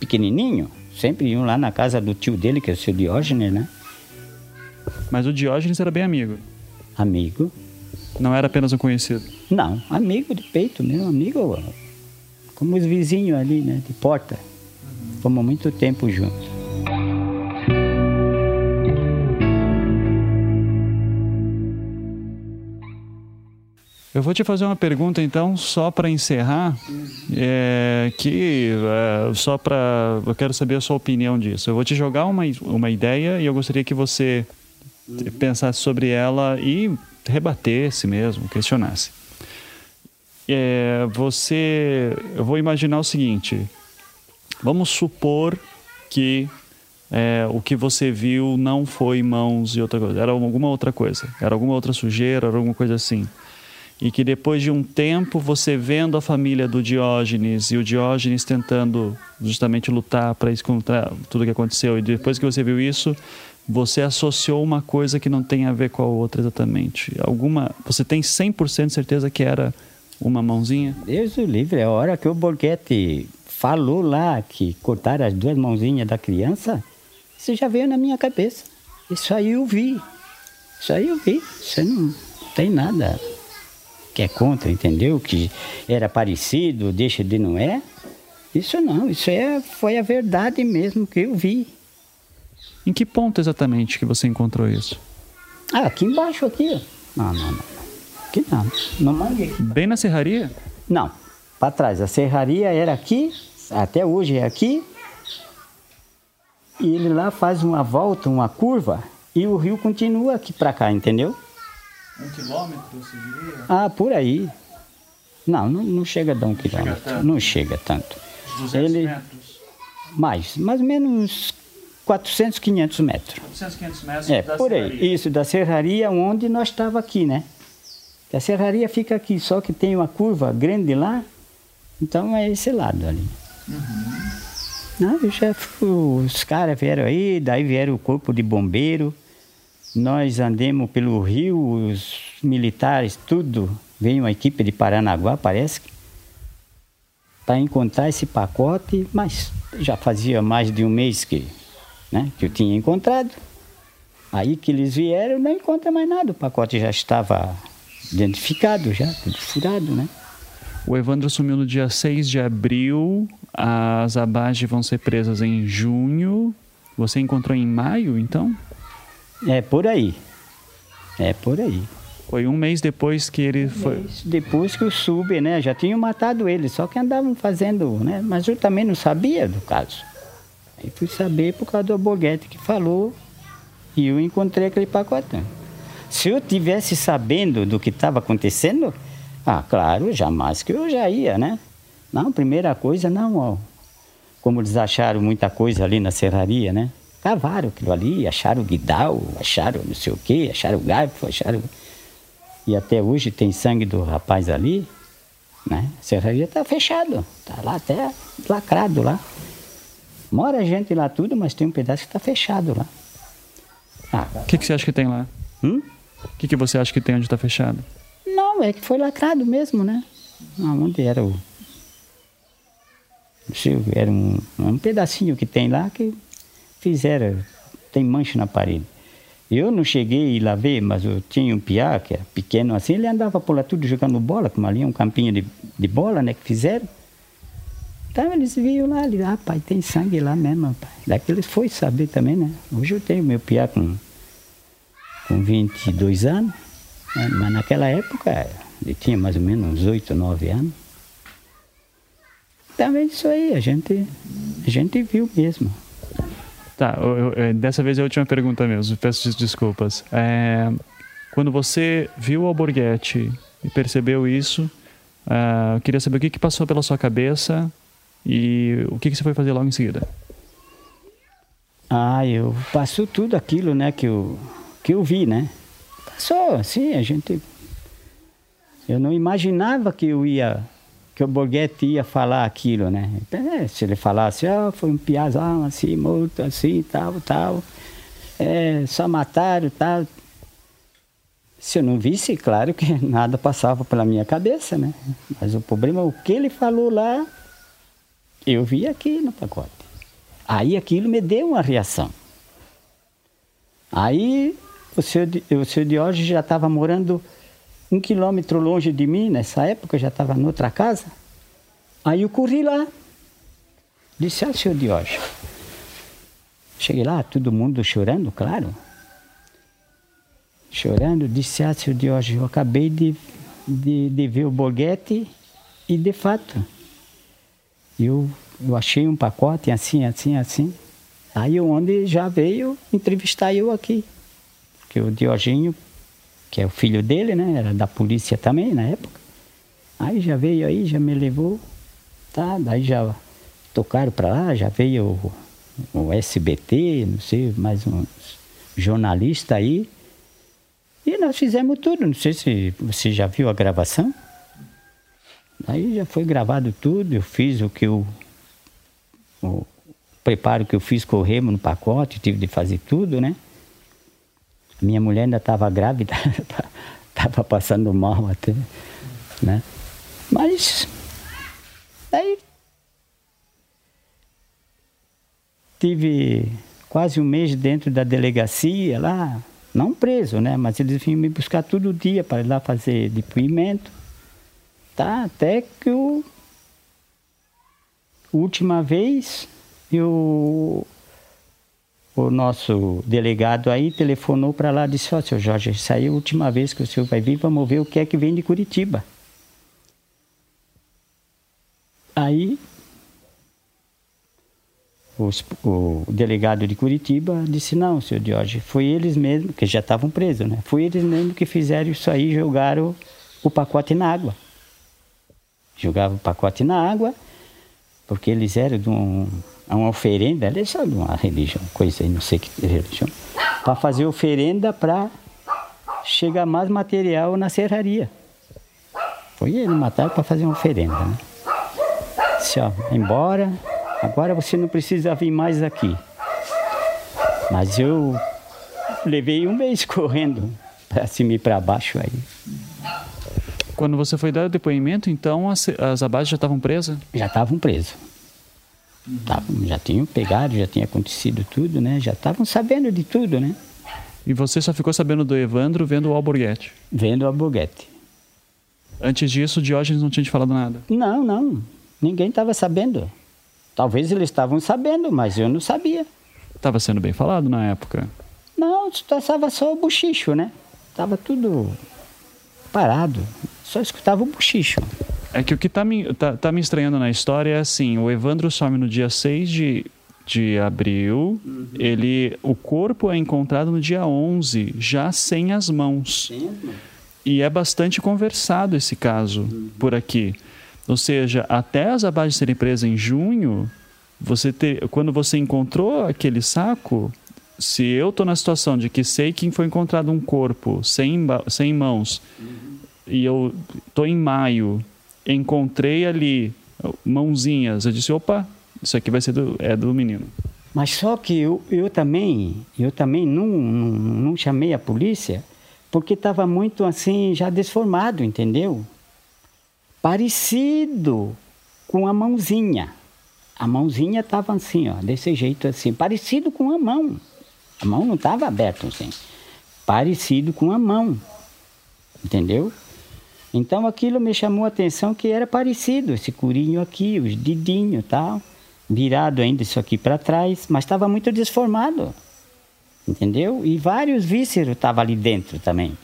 pequenininho, sempre iam lá na casa do tio dele, que é o seu Diógenes, né? Mas o Diógenes era bem amigo? Amigo. Não era apenas um conhecido? Não, amigo de peito meu amigo, como os vizinhos ali, né, de porta. Fomos muito tempo juntos. Eu vou te fazer uma pergunta então, só para encerrar, é, que é, só para eu quero saber a sua opinião disso. Eu vou te jogar uma, uma ideia e eu gostaria que você pensasse sobre ela e rebatesse mesmo, questionasse. É, você, eu vou imaginar o seguinte: vamos supor que é, o que você viu não foi mãos e outra coisa, era alguma outra coisa, era alguma outra sujeira, era alguma coisa assim. E que depois de um tempo você vendo a família do Diógenes e o Diógenes tentando justamente lutar para contra tudo que aconteceu e depois que você viu isso você associou uma coisa que não tem a ver com a outra exatamente. Alguma você tem 100% de certeza que era uma mãozinha Deus o livre a hora que o Borghetti falou lá que cortaram as duas mãozinhas da criança isso já veio na minha cabeça isso aí eu vi isso aí eu vi isso não tem nada que é contra, entendeu? Que era parecido, deixa de não é. Isso não, isso é, foi a verdade mesmo que eu vi. Em que ponto exatamente que você encontrou isso? Ah, aqui embaixo, aqui. Não, não, não. Aqui não, não manguei. Bem na serraria? Não, para trás. A serraria era aqui, até hoje é aqui. E ele lá faz uma volta, uma curva, e o rio continua aqui para cá, entendeu? Um quilômetro, você diria? Ah, por aí. Não, não, não chega a dar um quilômetro. Chega não chega tanto. 200 Ele... metros? Mais, mais ou menos 400, 500 metros. 400, 500 metros É, da por serraria. aí. Isso, da serraria onde nós estava aqui, né? A serraria fica aqui, só que tem uma curva grande lá, então é esse lado ali. Uhum. Não, eu já fui, os caras vieram aí, daí vieram o corpo de bombeiro, nós andemos pelo rio, os militares, tudo. Veio uma equipe de Paranaguá, parece, para encontrar esse pacote, mas já fazia mais de um mês que, né, que eu tinha encontrado. Aí que eles vieram, não encontra mais nada. O pacote já estava identificado, já, tudo furado, né? O Evandro sumiu no dia 6 de abril, as abages vão ser presas em junho. Você encontrou em maio, então? É por aí. É por aí. Foi um mês depois que ele um foi. Mês depois que o sub, né? Já tinham matado ele, só que andavam fazendo, né? Mas eu também não sabia do caso. Aí fui saber por causa do Boguete que falou e eu encontrei aquele pacotão. Se eu tivesse sabendo do que estava acontecendo, ah, claro, jamais que eu já ia, né? Não, primeira coisa, não, ó. Como eles acharam muita coisa ali na serraria, né? Cavaram aquilo ali, acharam o guidal, acharam não sei o quê, acharam o garfo, acharam. E até hoje tem sangue do rapaz ali, né? A serraria está fechado, está lá até lacrado lá. Mora gente lá tudo, mas tem um pedaço que está fechado lá. Ah, o que, que você acha que tem lá? Hum? O que, que você acha que tem onde está fechado? Não, é que foi lacrado mesmo, né? Onde era o. Não sei, era um, um pedacinho que tem lá que fizeram, tem mancha na parede. Eu não cheguei lá ver, mas eu tinha um piá que era pequeno assim, ele andava por lá tudo jogando bola, como ali um campinho de, de bola, né, que fizeram. Então eles viam lá, ali, ah, pai, tem sangue lá mesmo, pai. Daqui eles foi saber também, né? Hoje eu tenho meu piá com, com 22 anos, né? mas naquela época ele tinha mais ou menos uns 8, 9 anos. Também isso aí, a gente, a gente viu mesmo. Tá, eu, eu, dessa vez é a última pergunta mesmo, peço desculpas. É, quando você viu o Alborguete e percebeu isso, uh, eu queria saber o que, que passou pela sua cabeça e o que, que você foi fazer logo em seguida. Ah, eu passou tudo aquilo, né, que eu, que eu vi, né? Passou, assim, a gente... Eu não imaginava que eu ia que o Borghetti ia falar aquilo, né? É, se ele falasse, ah, foi um piazão assim, morto assim, tal, tal, é, só mataram, tal. Se eu não visse, claro que [laughs] nada passava pela minha cabeça, né? Mas o problema, o que ele falou lá, eu vi aqui no pacote. Aí aquilo me deu uma reação. Aí o senhor, o senhor Diógenes já estava morando um quilômetro longe de mim, nessa época, já estava noutra casa. Aí eu corri lá. Disse, ah, senhor Diógenes. Cheguei lá, todo mundo chorando, claro. Chorando, disse, ah, senhor Diógenes, eu acabei de, de, de ver o boguete e, de fato, eu, eu achei um pacote assim, assim, assim. Aí onde já veio entrevistar eu aqui. Que o Dioginho que é o filho dele, né? Era da polícia também na época. Aí já veio aí, já me levou, tá? Daí já tocaram para lá, já veio o, o, SBT, não sei, mais uns jornalistas aí. E nós fizemos tudo, não sei se você já viu a gravação. Aí já foi gravado tudo, eu fiz o que eu. O preparo que eu fiz com o remo no pacote, tive de fazer tudo, né? Minha mulher ainda estava grávida, [laughs] estava passando mal até, né? Mas aí tive quase um mês dentro da delegacia lá, não preso, né? Mas eles vinham me buscar todo dia para ir lá fazer depoimento, tá? Até que o última vez eu o nosso delegado aí telefonou para lá e disse: Ó, oh, seu Jorge, aí é a última vez que o senhor vai vir, vamos ver o que é que vem de Curitiba. Aí os, o delegado de Curitiba disse: Não, senhor Jorge, foi eles mesmos, que já estavam presos, né? Foi eles mesmos que fizeram isso aí, jogaram o pacote na água. Jogavam o pacote na água, porque eles eram de um a uma oferenda, ele é uma religião, coisa aí, não sei que religião, para fazer oferenda para chegar mais material na serraria. Foi ele matar para fazer uma oferenda, né? Disse, ó, embora, agora você não precisa vir mais aqui. Mas eu levei um mês [laughs] correndo para cima e para baixo aí. Quando você foi dar o depoimento, então as, as abaixo já estavam presas? Já estavam presas. Tavam, já tinham pegado, já tinha acontecido tudo, né? Já estavam sabendo de tudo, né? E você só ficou sabendo do Evandro vendo o Alborguete? Vendo o Alborguete. Antes disso, o Diógenes não tinha te falado nada? Não, não. Ninguém estava sabendo. Talvez eles estavam sabendo, mas eu não sabia. Estava sendo bem falado na época? Não, estava só o bochicho, né? Estava tudo parado. Só escutava o bochicho. É que o que está me, tá, tá me estranhando na história é assim, o Evandro some no dia 6 de, de abril, uhum. ele, o corpo é encontrado no dia 11, já sem as mãos. E é bastante conversado esse caso uhum. por aqui. Ou seja, até as abaixo serem presas em junho, você ter, quando você encontrou aquele saco, se eu estou na situação de que sei que foi encontrado um corpo sem, sem mãos, uhum. e eu estou em maio encontrei ali mãozinhas. Eu disse, opa, isso aqui vai ser do, é do menino. Mas só que eu, eu também, eu também não, não, não chamei a polícia porque estava muito assim, já desformado, entendeu? Parecido com a mãozinha. A mãozinha estava assim, ó, desse jeito assim, parecido com a mão. A mão não estava aberta assim. parecido com a mão, entendeu? Então aquilo me chamou a atenção que era parecido, esse curinho aqui, os dedinhos tal, virado ainda isso aqui para trás, mas estava muito desformado, entendeu? E vários vísceros estavam ali dentro também.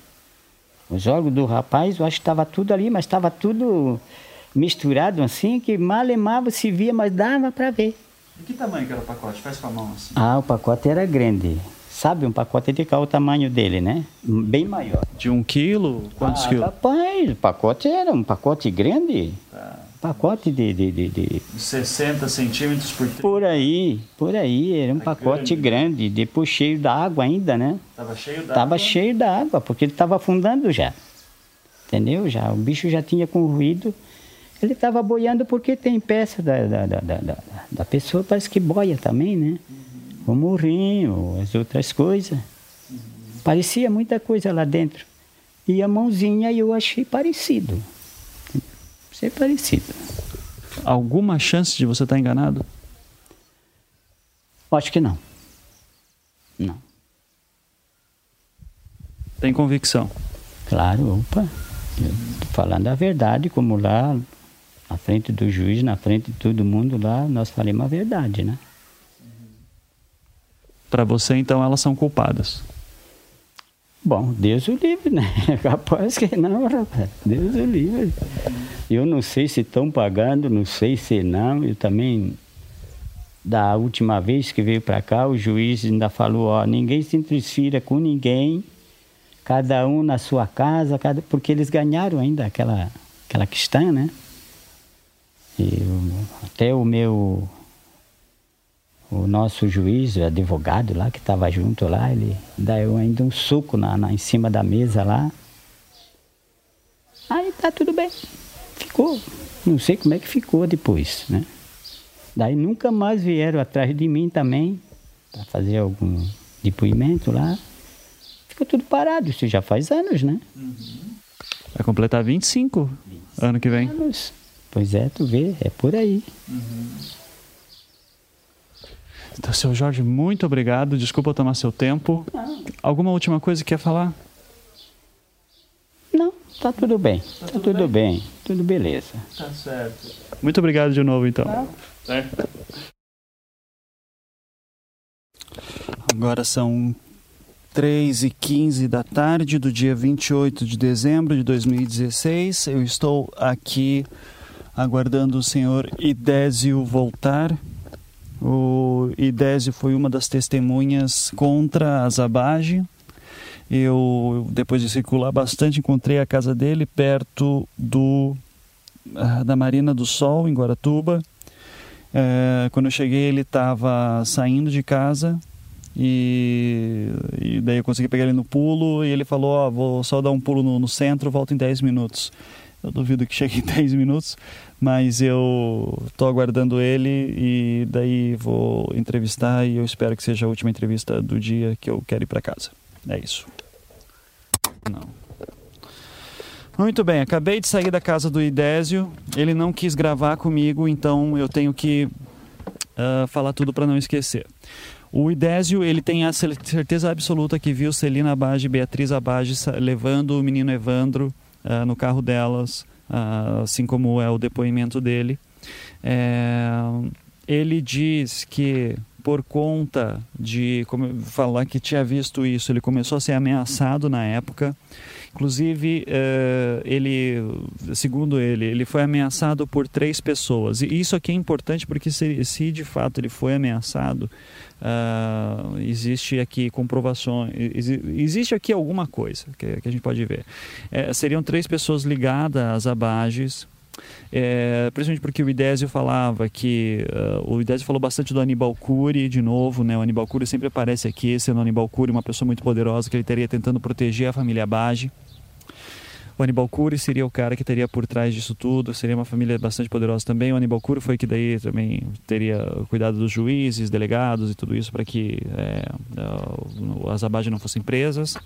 Os órgãos do rapaz, eu acho que estava tudo ali, mas estava tudo misturado assim, que mal e mal se via, mas dava para ver. E que tamanho que era o pacote? Faz com a mão assim. Ah, o pacote era grande. Sabe, um pacote de qual o tamanho dele, né? Bem maior. De um quilo? Quantos ah, quilos? Rapaz, o pacote era um pacote grande. Tá. Pacote de, de, de, de... 60 centímetros por 30. Por aí, por aí. Era um pacote grande. grande. Depois cheio d'água ainda, né? Tava cheio d'água? Tava cheio d'água, porque ele tava afundando já. Entendeu? Já, o bicho já tinha corroído. Ele estava boiando porque tem peça da, da, da, da, da pessoa, parece que boia também, né? O morrinho, as outras coisas. Parecia muita coisa lá dentro. E a mãozinha eu achei parecido ser parecido. Alguma chance de você estar enganado? Acho que não. Não. Tem convicção? Claro, opa. falando a verdade, como lá, na frente do juiz, na frente de todo mundo lá, nós falamos a verdade, né? Para você, então, elas são culpadas? Bom, Deus o livre, né? [laughs] Capaz que não, rapaz. Deus o livre. Eu não sei se estão pagando, não sei se não. Eu também, da última vez que veio para cá, o juiz ainda falou: ó, ninguém se transfira com ninguém, cada um na sua casa, cada... porque eles ganharam ainda aquela, aquela questão, né? E até o meu o nosso juiz, o advogado lá que estava junto lá, ele deu ainda um suco na, na, em cima da mesa lá. Aí tá tudo bem. Ficou. Não sei como é que ficou depois, né? Daí nunca mais vieram atrás de mim também para fazer algum depoimento lá. Ficou tudo parado, isso já faz anos, né? Uhum. Vai completar 25, 25 ano que vem. Anos. Pois é, tu vê, é por aí. Uhum. Então, seu Jorge, muito obrigado. Desculpa tomar seu tempo. Não. Alguma última coisa que quer falar? Não, tá tudo bem. Tá, tá tudo, tudo bem? bem? Tudo beleza. Tá certo. Muito obrigado de novo, então. Tá. Certo. Agora são 3 e 15 da tarde do dia 28 de dezembro de 2016. Eu estou aqui aguardando o senhor Idésio voltar. O Idésio foi uma das testemunhas contra a Zabage. Eu, depois de circular bastante, encontrei a casa dele perto do ah, da Marina do Sol, em Guaratuba. É, quando eu cheguei, ele estava saindo de casa e, e, daí eu consegui pegar ele no pulo e ele falou: Ó, oh, vou só dar um pulo no, no centro, volto em 10 minutos. Eu duvido que chegue em [laughs] 10 minutos, mas eu estou aguardando ele e daí vou entrevistar e eu espero que seja a última entrevista do dia que eu quero ir para casa. É isso. Não. Muito bem, acabei de sair da casa do Idésio. Ele não quis gravar comigo, então eu tenho que uh, falar tudo para não esquecer. O Idésio, ele tem a certeza absoluta que viu Celina Abage e Beatriz Abage levando o menino Evandro uh, no carro delas assim como é o depoimento dele. É, ele diz que por conta de como falar que tinha visto isso, ele começou a ser ameaçado na época. Inclusive, uh, ele, segundo ele, ele foi ameaçado por três pessoas. E isso aqui é importante porque se, se de fato ele foi ameaçado, uh, existe aqui comprovações, existe aqui alguma coisa que, que a gente pode ver. É, seriam três pessoas ligadas às abages, é, principalmente porque o Idésio falava que uh, o Idésio falou bastante do Aníbal Cury de novo, né? O Aníbal Cury sempre aparece aqui, sendo Aníbal Cury uma pessoa muito poderosa que ele teria tentando proteger a família Bage. O Aníbal Cury seria o cara que teria por trás disso tudo, seria uma família bastante poderosa também. O Aníbal Cury foi que daí também teria cuidado dos juízes, delegados e tudo isso para que é, as Abage não fossem presas.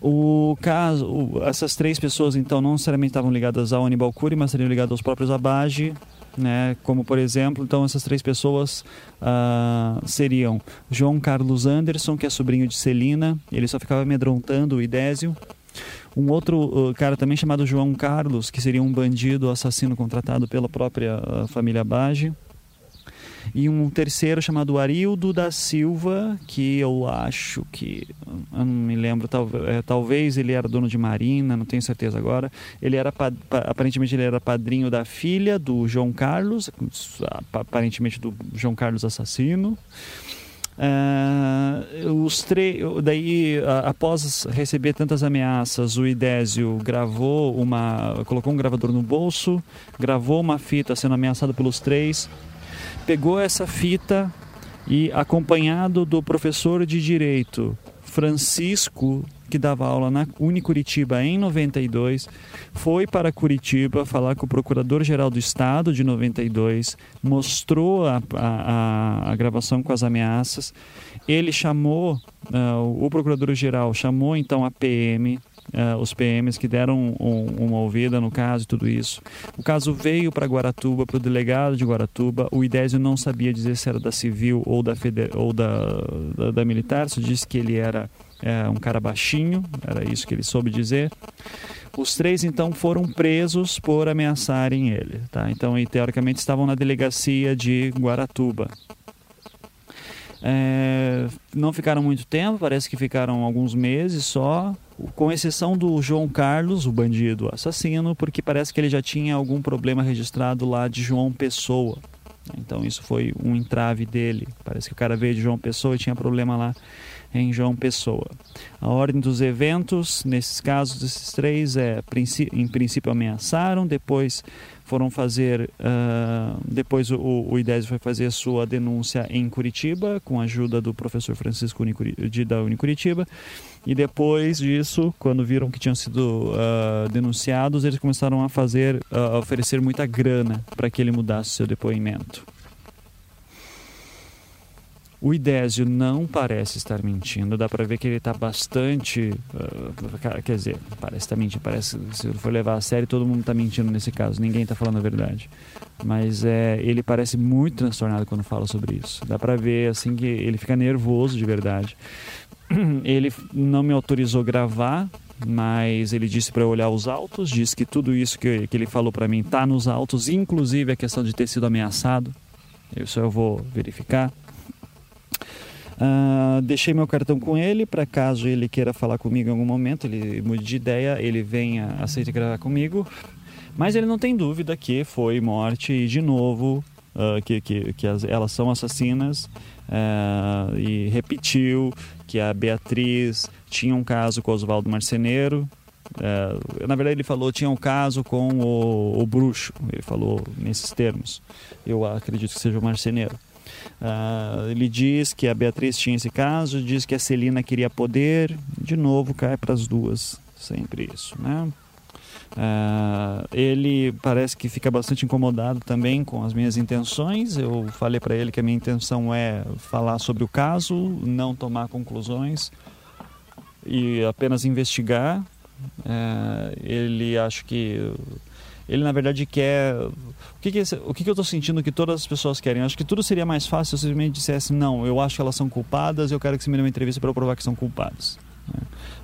O caso, essas três pessoas então não necessariamente estavam ligadas ao Aníbal Cury, mas seriam ligadas aos próprios Abage. né? Como por exemplo, então essas três pessoas uh, seriam João Carlos Anderson, que é sobrinho de Celina, ele só ficava amedrontando o Idésio. Um outro uh, cara também chamado João Carlos, que seria um bandido assassino contratado pela própria uh, família Bage e um terceiro chamado Arildo da Silva, que eu acho que, eu não me lembro, tal, é, talvez ele era dono de marina, não tenho certeza agora. Ele era, aparentemente ele era padrinho da filha do João Carlos, aparentemente do João Carlos assassino. Uh, os daí uh, após receber tantas ameaças o Idésio gravou uma colocou um gravador no bolso gravou uma fita sendo ameaçado pelos três pegou essa fita e, acompanhado do professor de direito Francisco, que dava aula na Unicuritiba em 92, foi para Curitiba falar com o Procurador-Geral do Estado de 92, mostrou a, a, a gravação com as ameaças. Ele chamou, uh, o Procurador-Geral chamou então a PM, uh, os PMs que deram um, uma ouvida no caso e tudo isso. O caso veio para Guaratuba, para o delegado de Guaratuba. O Idésio não sabia dizer se era da civil ou da, feder... ou da, da, da militar, só disse que ele era é, um cara baixinho, era isso que ele soube dizer. Os três então foram presos por ameaçarem ele, tá? Então, e, teoricamente estavam na delegacia de Guaratuba. É, não ficaram muito tempo, parece que ficaram alguns meses só, com exceção do João Carlos, o bandido assassino, porque parece que ele já tinha algum problema registrado lá de João Pessoa. Então isso foi um entrave dele. Parece que o cara veio de João Pessoa e tinha problema lá em João Pessoa. A ordem dos eventos, nesses casos desses três, é em princípio ameaçaram, depois foram fazer, uh, depois o, o IDES foi fazer sua denúncia em Curitiba, com a ajuda do professor Francisco de, da Unicuritiba, e depois disso, quando viram que tinham sido uh, denunciados, eles começaram a fazer, uh, a oferecer muita grana para que ele mudasse seu depoimento. O Idésio não parece estar mentindo, dá para ver que ele está bastante. Uh, quer dizer, parece estar tá mentindo, parece se for levar a sério, todo mundo está mentindo nesse caso, ninguém está falando a verdade. Mas é, ele parece muito transtornado quando fala sobre isso. Dá para ver assim que ele fica nervoso de verdade. [clears throat] Ele não me autorizou gravar, mas ele disse para olhar os autos, disse que tudo isso que, que ele falou para mim está nos autos, inclusive a questão de ter sido ameaçado. Isso eu vou verificar. Uh, deixei meu cartão com ele para caso ele queira falar comigo em algum momento, ele mude de ideia, ele venha, aceite gravar comigo. Mas ele não tem dúvida que foi morte e de novo uh, que, que, que as, elas são assassinas uh, e repetiu que a Beatriz tinha um caso com o Oswaldo Marceneiro. na verdade ele falou tinha um caso com o, o bruxo, ele falou nesses termos. Eu acredito que seja o marceneiro. Uh, ele diz que a Beatriz tinha esse caso, diz que a Celina queria poder, de novo cai para as duas, sempre isso, né? Uh, ele parece que fica bastante incomodado também com as minhas intenções. Eu falei para ele que a minha intenção é falar sobre o caso, não tomar conclusões e apenas investigar. Uh, ele acho que ele na verdade quer. Que, que, o que, que eu estou sentindo que todas as pessoas querem? Eu acho que tudo seria mais fácil se eu simplesmente dissesse: não, eu acho que elas são culpadas eu quero que você me dê uma entrevista para eu provar que são culpadas. Né?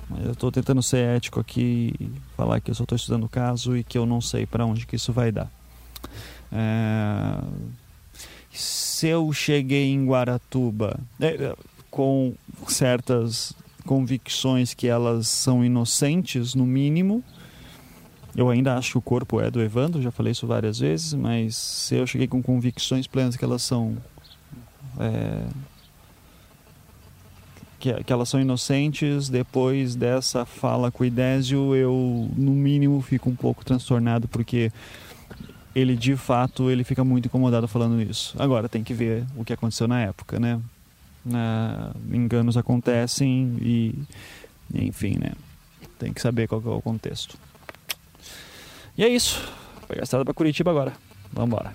Mas eu estou tentando ser ético aqui e falar que eu só estou estudando o caso e que eu não sei para onde que isso vai dar. É... Se eu cheguei em Guaratuba é, com certas convicções que elas são inocentes, no mínimo, eu ainda acho que o corpo é do Evandro, já falei isso várias vezes, mas eu cheguei com convicções plenas que elas são. É, que, que, elas são inocentes, depois dessa fala com o Idésio, eu, no mínimo, fico um pouco transtornado, porque ele, de fato, ele fica muito incomodado falando isso. Agora, tem que ver o que aconteceu na época, né? enganos acontecem e, enfim, né? Tem que saber qual é o contexto. E é isso. Vou pegar a estrada para Curitiba agora. Vamos embora.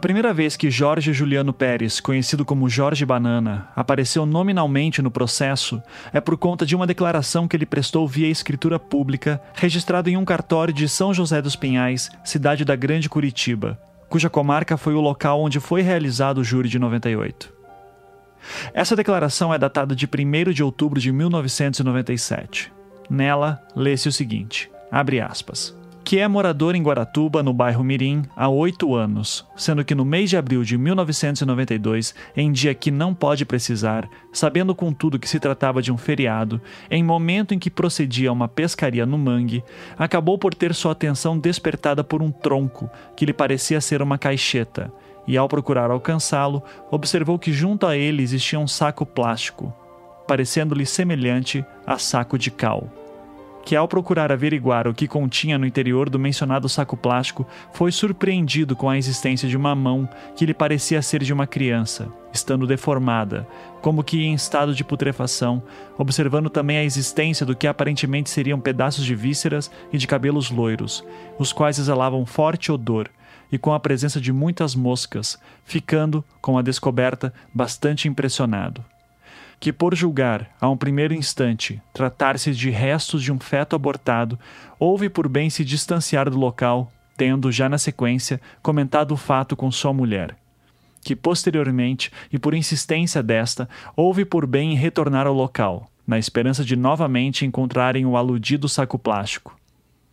A primeira vez que Jorge Juliano Pérez, conhecido como Jorge Banana, apareceu nominalmente no processo é por conta de uma declaração que ele prestou via escritura pública, registrado em um cartório de São José dos Pinhais, cidade da Grande Curitiba, cuja comarca foi o local onde foi realizado o júri de 98. Essa declaração é datada de 1 de outubro de 1997. Nela, lê-se o seguinte: abre aspas que é morador em Guaratuba, no bairro Mirim, há oito anos, sendo que no mês de abril de 1992, em dia que não pode precisar, sabendo contudo que se tratava de um feriado, em momento em que procedia a uma pescaria no mangue, acabou por ter sua atenção despertada por um tronco, que lhe parecia ser uma caixeta, e ao procurar alcançá-lo, observou que junto a ele existia um saco plástico, parecendo-lhe semelhante a saco de cal que, ao procurar averiguar o que continha no interior do mencionado saco plástico, foi surpreendido com a existência de uma mão que lhe parecia ser de uma criança, estando deformada, como que em estado de putrefação, observando também a existência do que aparentemente seriam pedaços de vísceras e de cabelos loiros, os quais exalavam forte odor, e com a presença de muitas moscas, ficando, com a descoberta, bastante impressionado que, por julgar, a um primeiro instante, tratar-se de restos de um feto abortado, houve por bem se distanciar do local, tendo, já na sequência, comentado o fato com sua mulher. Que, posteriormente, e por insistência desta, houve por bem retornar ao local, na esperança de novamente encontrarem o aludido saco plástico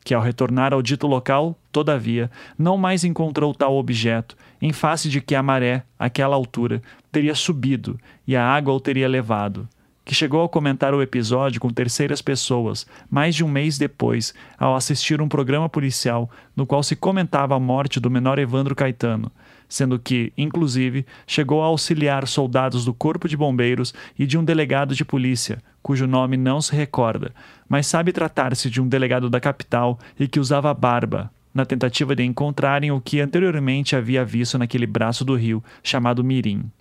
que, ao retornar ao dito local, todavia, não mais encontrou tal objeto, em face de que a maré, àquela altura, teria subido e a água o teria levado. Que chegou a comentar o episódio com terceiras pessoas, mais de um mês depois, ao assistir um programa policial no qual se comentava a morte do menor Evandro Caetano, sendo que, inclusive, chegou a auxiliar soldados do Corpo de Bombeiros e de um delegado de polícia, cujo nome não se recorda, mas sabe tratar-se de um delegado da capital e que usava barba, na tentativa de encontrarem o que anteriormente havia visto naquele braço do rio chamado Mirim.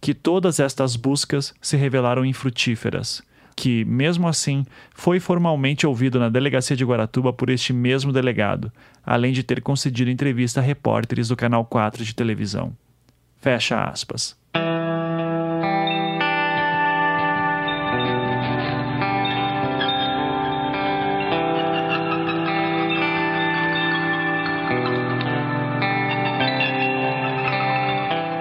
Que todas estas buscas se revelaram infrutíferas que, mesmo assim, foi formalmente ouvido na delegacia de Guaratuba por este mesmo delegado, além de ter concedido entrevista a repórteres do Canal 4 de televisão. Fecha aspas.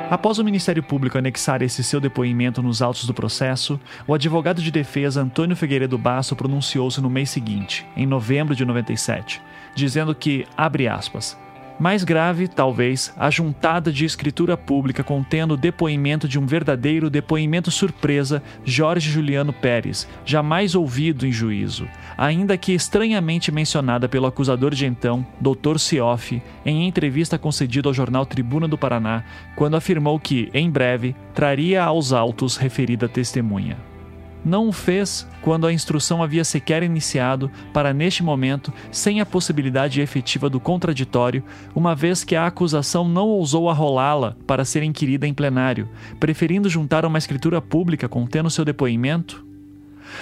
Após o Ministério Público anexar esse seu depoimento nos autos do processo, o advogado de defesa Antônio Figueiredo Basso pronunciou-se no mês seguinte, em novembro de 97, dizendo que, abre aspas, mais grave, talvez, a juntada de escritura pública contendo o depoimento de um verdadeiro depoimento surpresa, Jorge Juliano Pérez, jamais ouvido em juízo, ainda que estranhamente mencionada pelo acusador de então, Dr. Cioff, em entrevista concedida ao jornal Tribuna do Paraná, quando afirmou que, em breve, traria aos autos referida testemunha não o fez quando a instrução havia sequer iniciado, para neste momento, sem a possibilidade efetiva do contraditório, uma vez que a acusação não ousou arrolá-la para ser inquirida em plenário, preferindo juntar uma escritura pública contendo seu depoimento?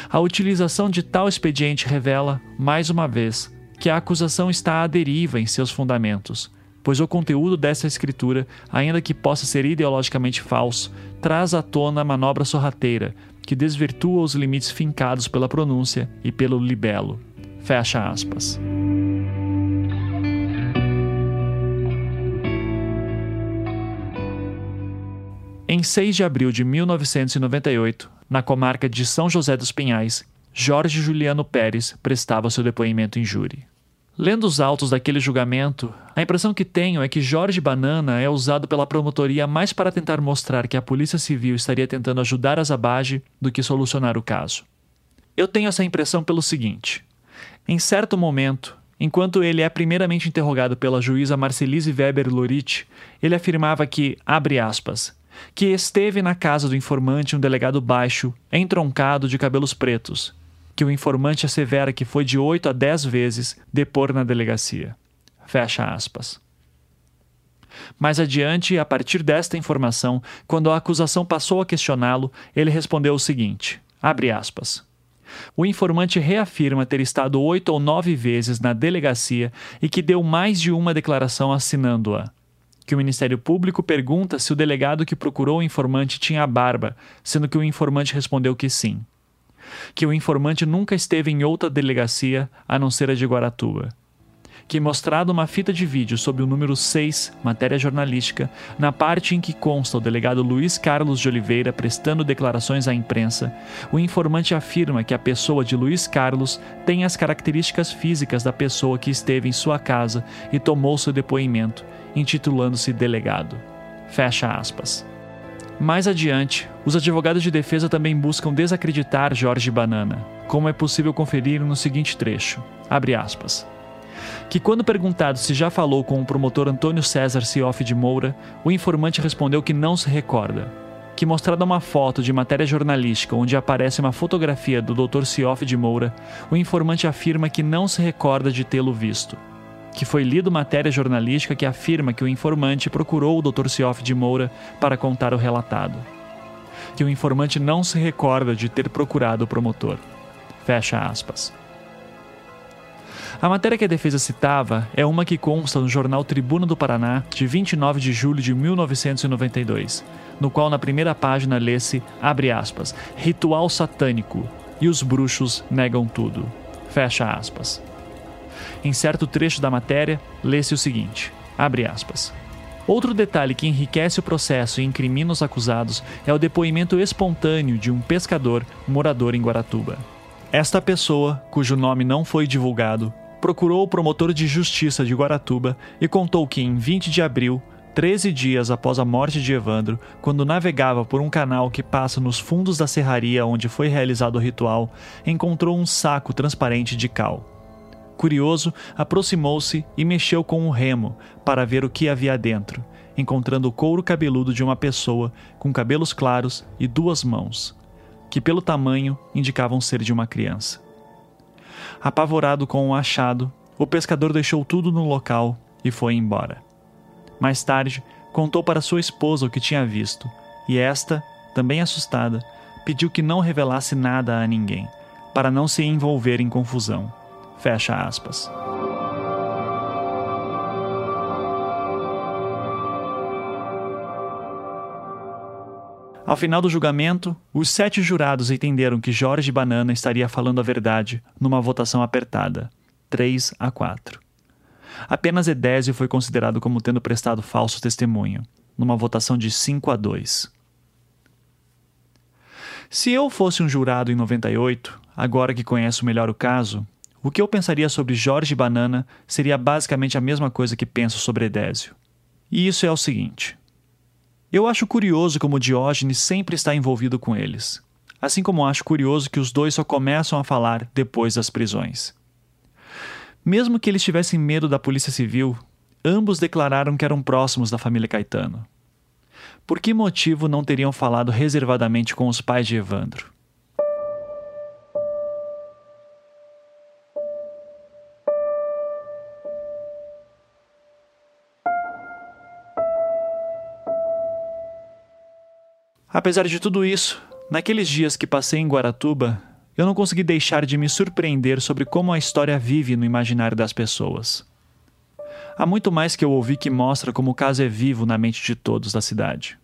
A utilização de tal expediente revela, mais uma vez, que a acusação está à deriva em seus fundamentos, pois o conteúdo dessa escritura, ainda que possa ser ideologicamente falso, traz à tona a manobra sorrateira, que desvirtua os limites fincados pela pronúncia e pelo libelo. Fecha aspas. Em 6 de abril de 1998, na comarca de São José dos Pinhais, Jorge Juliano Pérez prestava seu depoimento em júri. Lendo os autos daquele julgamento, a impressão que tenho é que Jorge Banana é usado pela promotoria mais para tentar mostrar que a Polícia Civil estaria tentando ajudar as Zabage do que solucionar o caso. Eu tenho essa impressão pelo seguinte: em certo momento, enquanto ele é primeiramente interrogado pela juíza Marcelise Weber Lorit, ele afirmava que, abre aspas, que esteve na casa do informante um delegado baixo, entroncado de cabelos pretos, que o informante assevera que foi de 8 a 10 vezes depor na delegacia. Fecha aspas. Mais adiante, a partir desta informação, quando a acusação passou a questioná-lo, ele respondeu o seguinte: abre aspas. O informante reafirma ter estado oito ou nove vezes na delegacia e que deu mais de uma declaração assinando-a. que o Ministério Público pergunta se o delegado que procurou o informante tinha barba, sendo que o informante respondeu que sim. Que o informante nunca esteve em outra delegacia a não ser a de Guaratuba que mostrado uma fita de vídeo sobre o número 6, matéria jornalística, na parte em que consta o delegado Luiz Carlos de Oliveira prestando declarações à imprensa, o informante afirma que a pessoa de Luiz Carlos tem as características físicas da pessoa que esteve em sua casa e tomou seu depoimento, intitulando-se delegado. Fecha aspas. Mais adiante, os advogados de defesa também buscam desacreditar Jorge Banana, como é possível conferir no seguinte trecho. Aspas que, quando perguntado se já falou com o promotor Antônio César Cioff de Moura, o informante respondeu que não se recorda. Que, mostrada uma foto de matéria jornalística onde aparece uma fotografia do Dr. Cioff de Moura, o informante afirma que não se recorda de tê-lo visto. Que foi lido matéria jornalística que afirma que o informante procurou o Dr. Cioff de Moura para contar o relatado. Que o informante não se recorda de ter procurado o promotor. Fecha aspas. A matéria que a defesa citava é uma que consta no jornal Tribuna do Paraná, de 29 de julho de 1992, no qual na primeira página lê-se, abre aspas, ritual satânico, e os bruxos negam tudo. Fecha aspas. Em certo trecho da matéria, lê-se o seguinte, abre aspas, Outro detalhe que enriquece o processo e incrimina os acusados é o depoimento espontâneo de um pescador morador em Guaratuba. Esta pessoa, cujo nome não foi divulgado, procurou o promotor de justiça de Guaratuba e contou que em 20 de abril, 13 dias após a morte de Evandro, quando navegava por um canal que passa nos fundos da serraria onde foi realizado o ritual, encontrou um saco transparente de cal. Curioso, aproximou-se e mexeu com um remo para ver o que havia dentro, encontrando o couro cabeludo de uma pessoa com cabelos claros e duas mãos, que pelo tamanho indicavam ser de uma criança. Apavorado com o achado, o pescador deixou tudo no local e foi embora. Mais tarde, contou para sua esposa o que tinha visto, e esta, também assustada, pediu que não revelasse nada a ninguém, para não se envolver em confusão. Fecha aspas. Ao final do julgamento, os sete jurados entenderam que Jorge Banana estaria falando a verdade numa votação apertada, 3 a 4. Apenas Edésio foi considerado como tendo prestado falso testemunho, numa votação de 5 a 2. Se eu fosse um jurado em 98, agora que conheço melhor o caso, o que eu pensaria sobre Jorge Banana seria basicamente a mesma coisa que penso sobre Edésio. E isso é o seguinte: eu acho curioso como Diógenes sempre está envolvido com eles, assim como acho curioso que os dois só começam a falar depois das prisões. Mesmo que eles tivessem medo da polícia civil, ambos declararam que eram próximos da família Caetano. Por que motivo não teriam falado reservadamente com os pais de Evandro? Apesar de tudo isso, naqueles dias que passei em Guaratuba, eu não consegui deixar de me surpreender sobre como a história vive no imaginário das pessoas. Há muito mais que eu ouvi que mostra como o caso é vivo na mente de todos da cidade.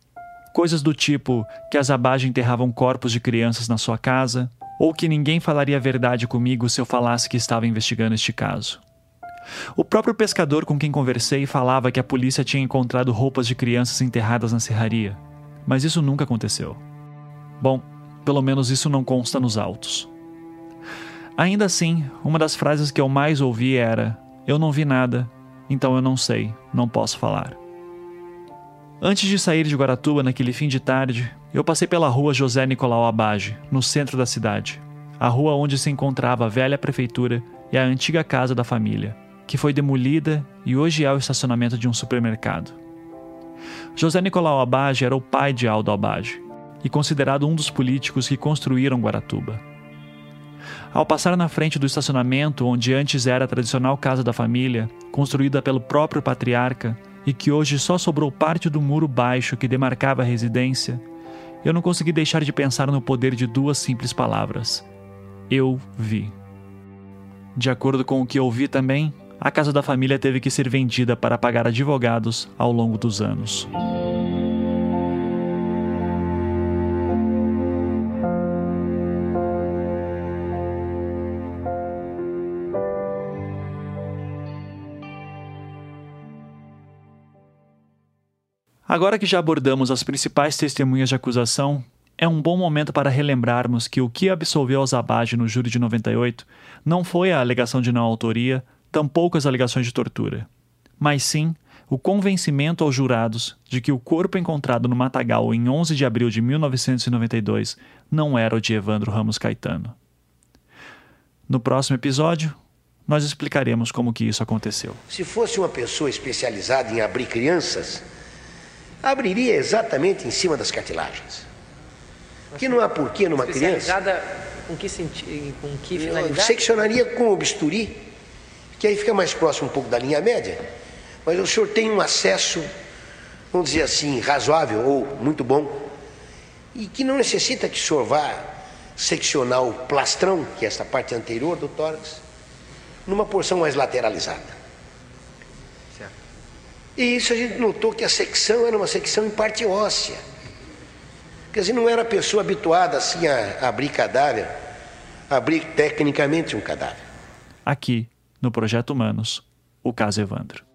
Coisas do tipo que as Abage enterravam corpos de crianças na sua casa, ou que ninguém falaria a verdade comigo se eu falasse que estava investigando este caso. O próprio pescador com quem conversei falava que a polícia tinha encontrado roupas de crianças enterradas na serraria mas isso nunca aconteceu. Bom, pelo menos isso não consta nos autos. Ainda assim, uma das frases que eu mais ouvi era: Eu não vi nada, então eu não sei, não posso falar. Antes de sair de Guaratuba naquele fim de tarde, eu passei pela rua José Nicolau Abage, no centro da cidade, a rua onde se encontrava a velha prefeitura e a antiga casa da família, que foi demolida e hoje é o estacionamento de um supermercado. José Nicolau Abage era o pai de Aldo Abage e considerado um dos políticos que construíram Guaratuba. Ao passar na frente do estacionamento onde antes era a tradicional casa da família, construída pelo próprio patriarca e que hoje só sobrou parte do muro baixo que demarcava a residência, eu não consegui deixar de pensar no poder de duas simples palavras: Eu vi. De acordo com o que ouvi também, A casa da família teve que ser vendida para pagar advogados ao longo dos anos. Agora que já abordamos as principais testemunhas de acusação, é um bom momento para relembrarmos que o que absolveu Zabage no júri de 98 não foi a alegação de não autoria, tampouco as alegações de tortura, mas sim o convencimento aos jurados de que o corpo encontrado no matagal em 11 de abril de 1992 não era o de Evandro Ramos Caetano. No próximo episódio, nós explicaremos como que isso aconteceu. Se fosse uma pessoa especializada em abrir crianças, abriria exatamente em cima das cartilagens. Que não há porquê numa criança. com que, senti... com que finalidade? Seccionaria com o bisturi, que aí fica mais próximo um pouco da linha média. Mas o senhor tem um acesso, vamos dizer assim, razoável ou muito bom, e que não necessita que o senhor vá seccionar o plastrão, que é essa parte anterior do tórax, numa porção mais lateralizada. E isso a gente notou que a secção era uma secção em parte óssea. Quer dizer, não era a pessoa habituada assim a abrir cadáver, a abrir tecnicamente um cadáver. Aqui, no Projeto Humanos, o caso Evandro.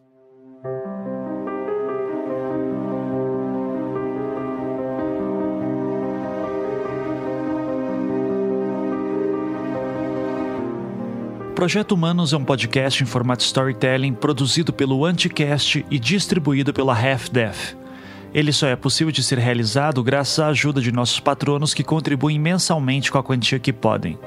Projeto Humanos é um podcast em formato storytelling produzido pelo Anticast e distribuído pela Half Death. Ele só é possível de ser realizado graças à ajuda de nossos patronos que contribuem mensalmente com a quantia que podem.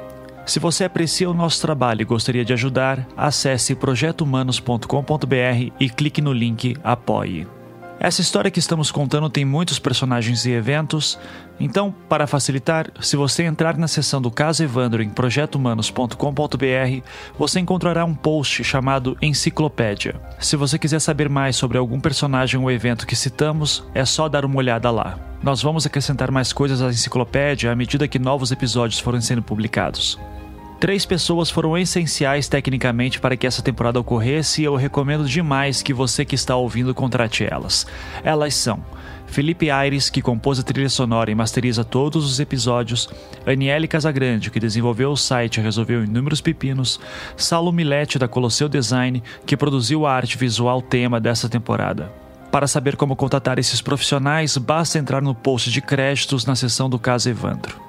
Se você aprecia o nosso trabalho e gostaria de ajudar, acesse projetohumanos.com.br e clique no link Apoie. Essa história que estamos contando tem muitos personagens e eventos, então, para facilitar, se você entrar na seção do caso Evandro em projetohumanos.com.br, você encontrará um post chamado Enciclopédia. Se você quiser saber mais sobre algum personagem ou evento que citamos, é só dar uma olhada lá. Nós vamos acrescentar mais coisas à enciclopédia à medida que novos episódios forem sendo publicados. Três pessoas foram essenciais tecnicamente para que essa temporada ocorresse e eu recomendo demais que você que está ouvindo contrate elas. Elas são Felipe Aires, que compôs a trilha sonora e masteriza todos os episódios, Aniele Casagrande, que desenvolveu o site e resolveu inúmeros pepinos, Saulo Milete, da Colosseu Design, que produziu a arte visual tema dessa temporada. Para saber como contatar esses profissionais, basta entrar no post de créditos na seção do caso Evandro.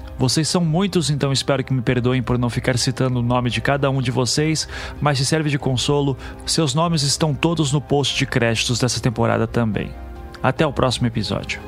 Vocês são muitos, então espero que me perdoem por não ficar citando o nome de cada um de vocês, mas se serve de consolo, seus nomes estão todos no post de créditos dessa temporada também. Até o próximo episódio.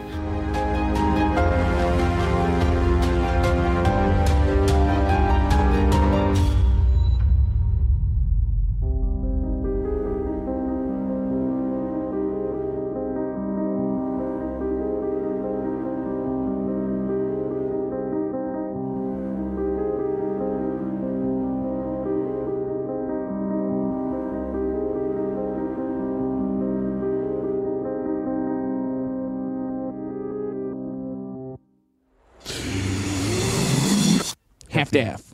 staff.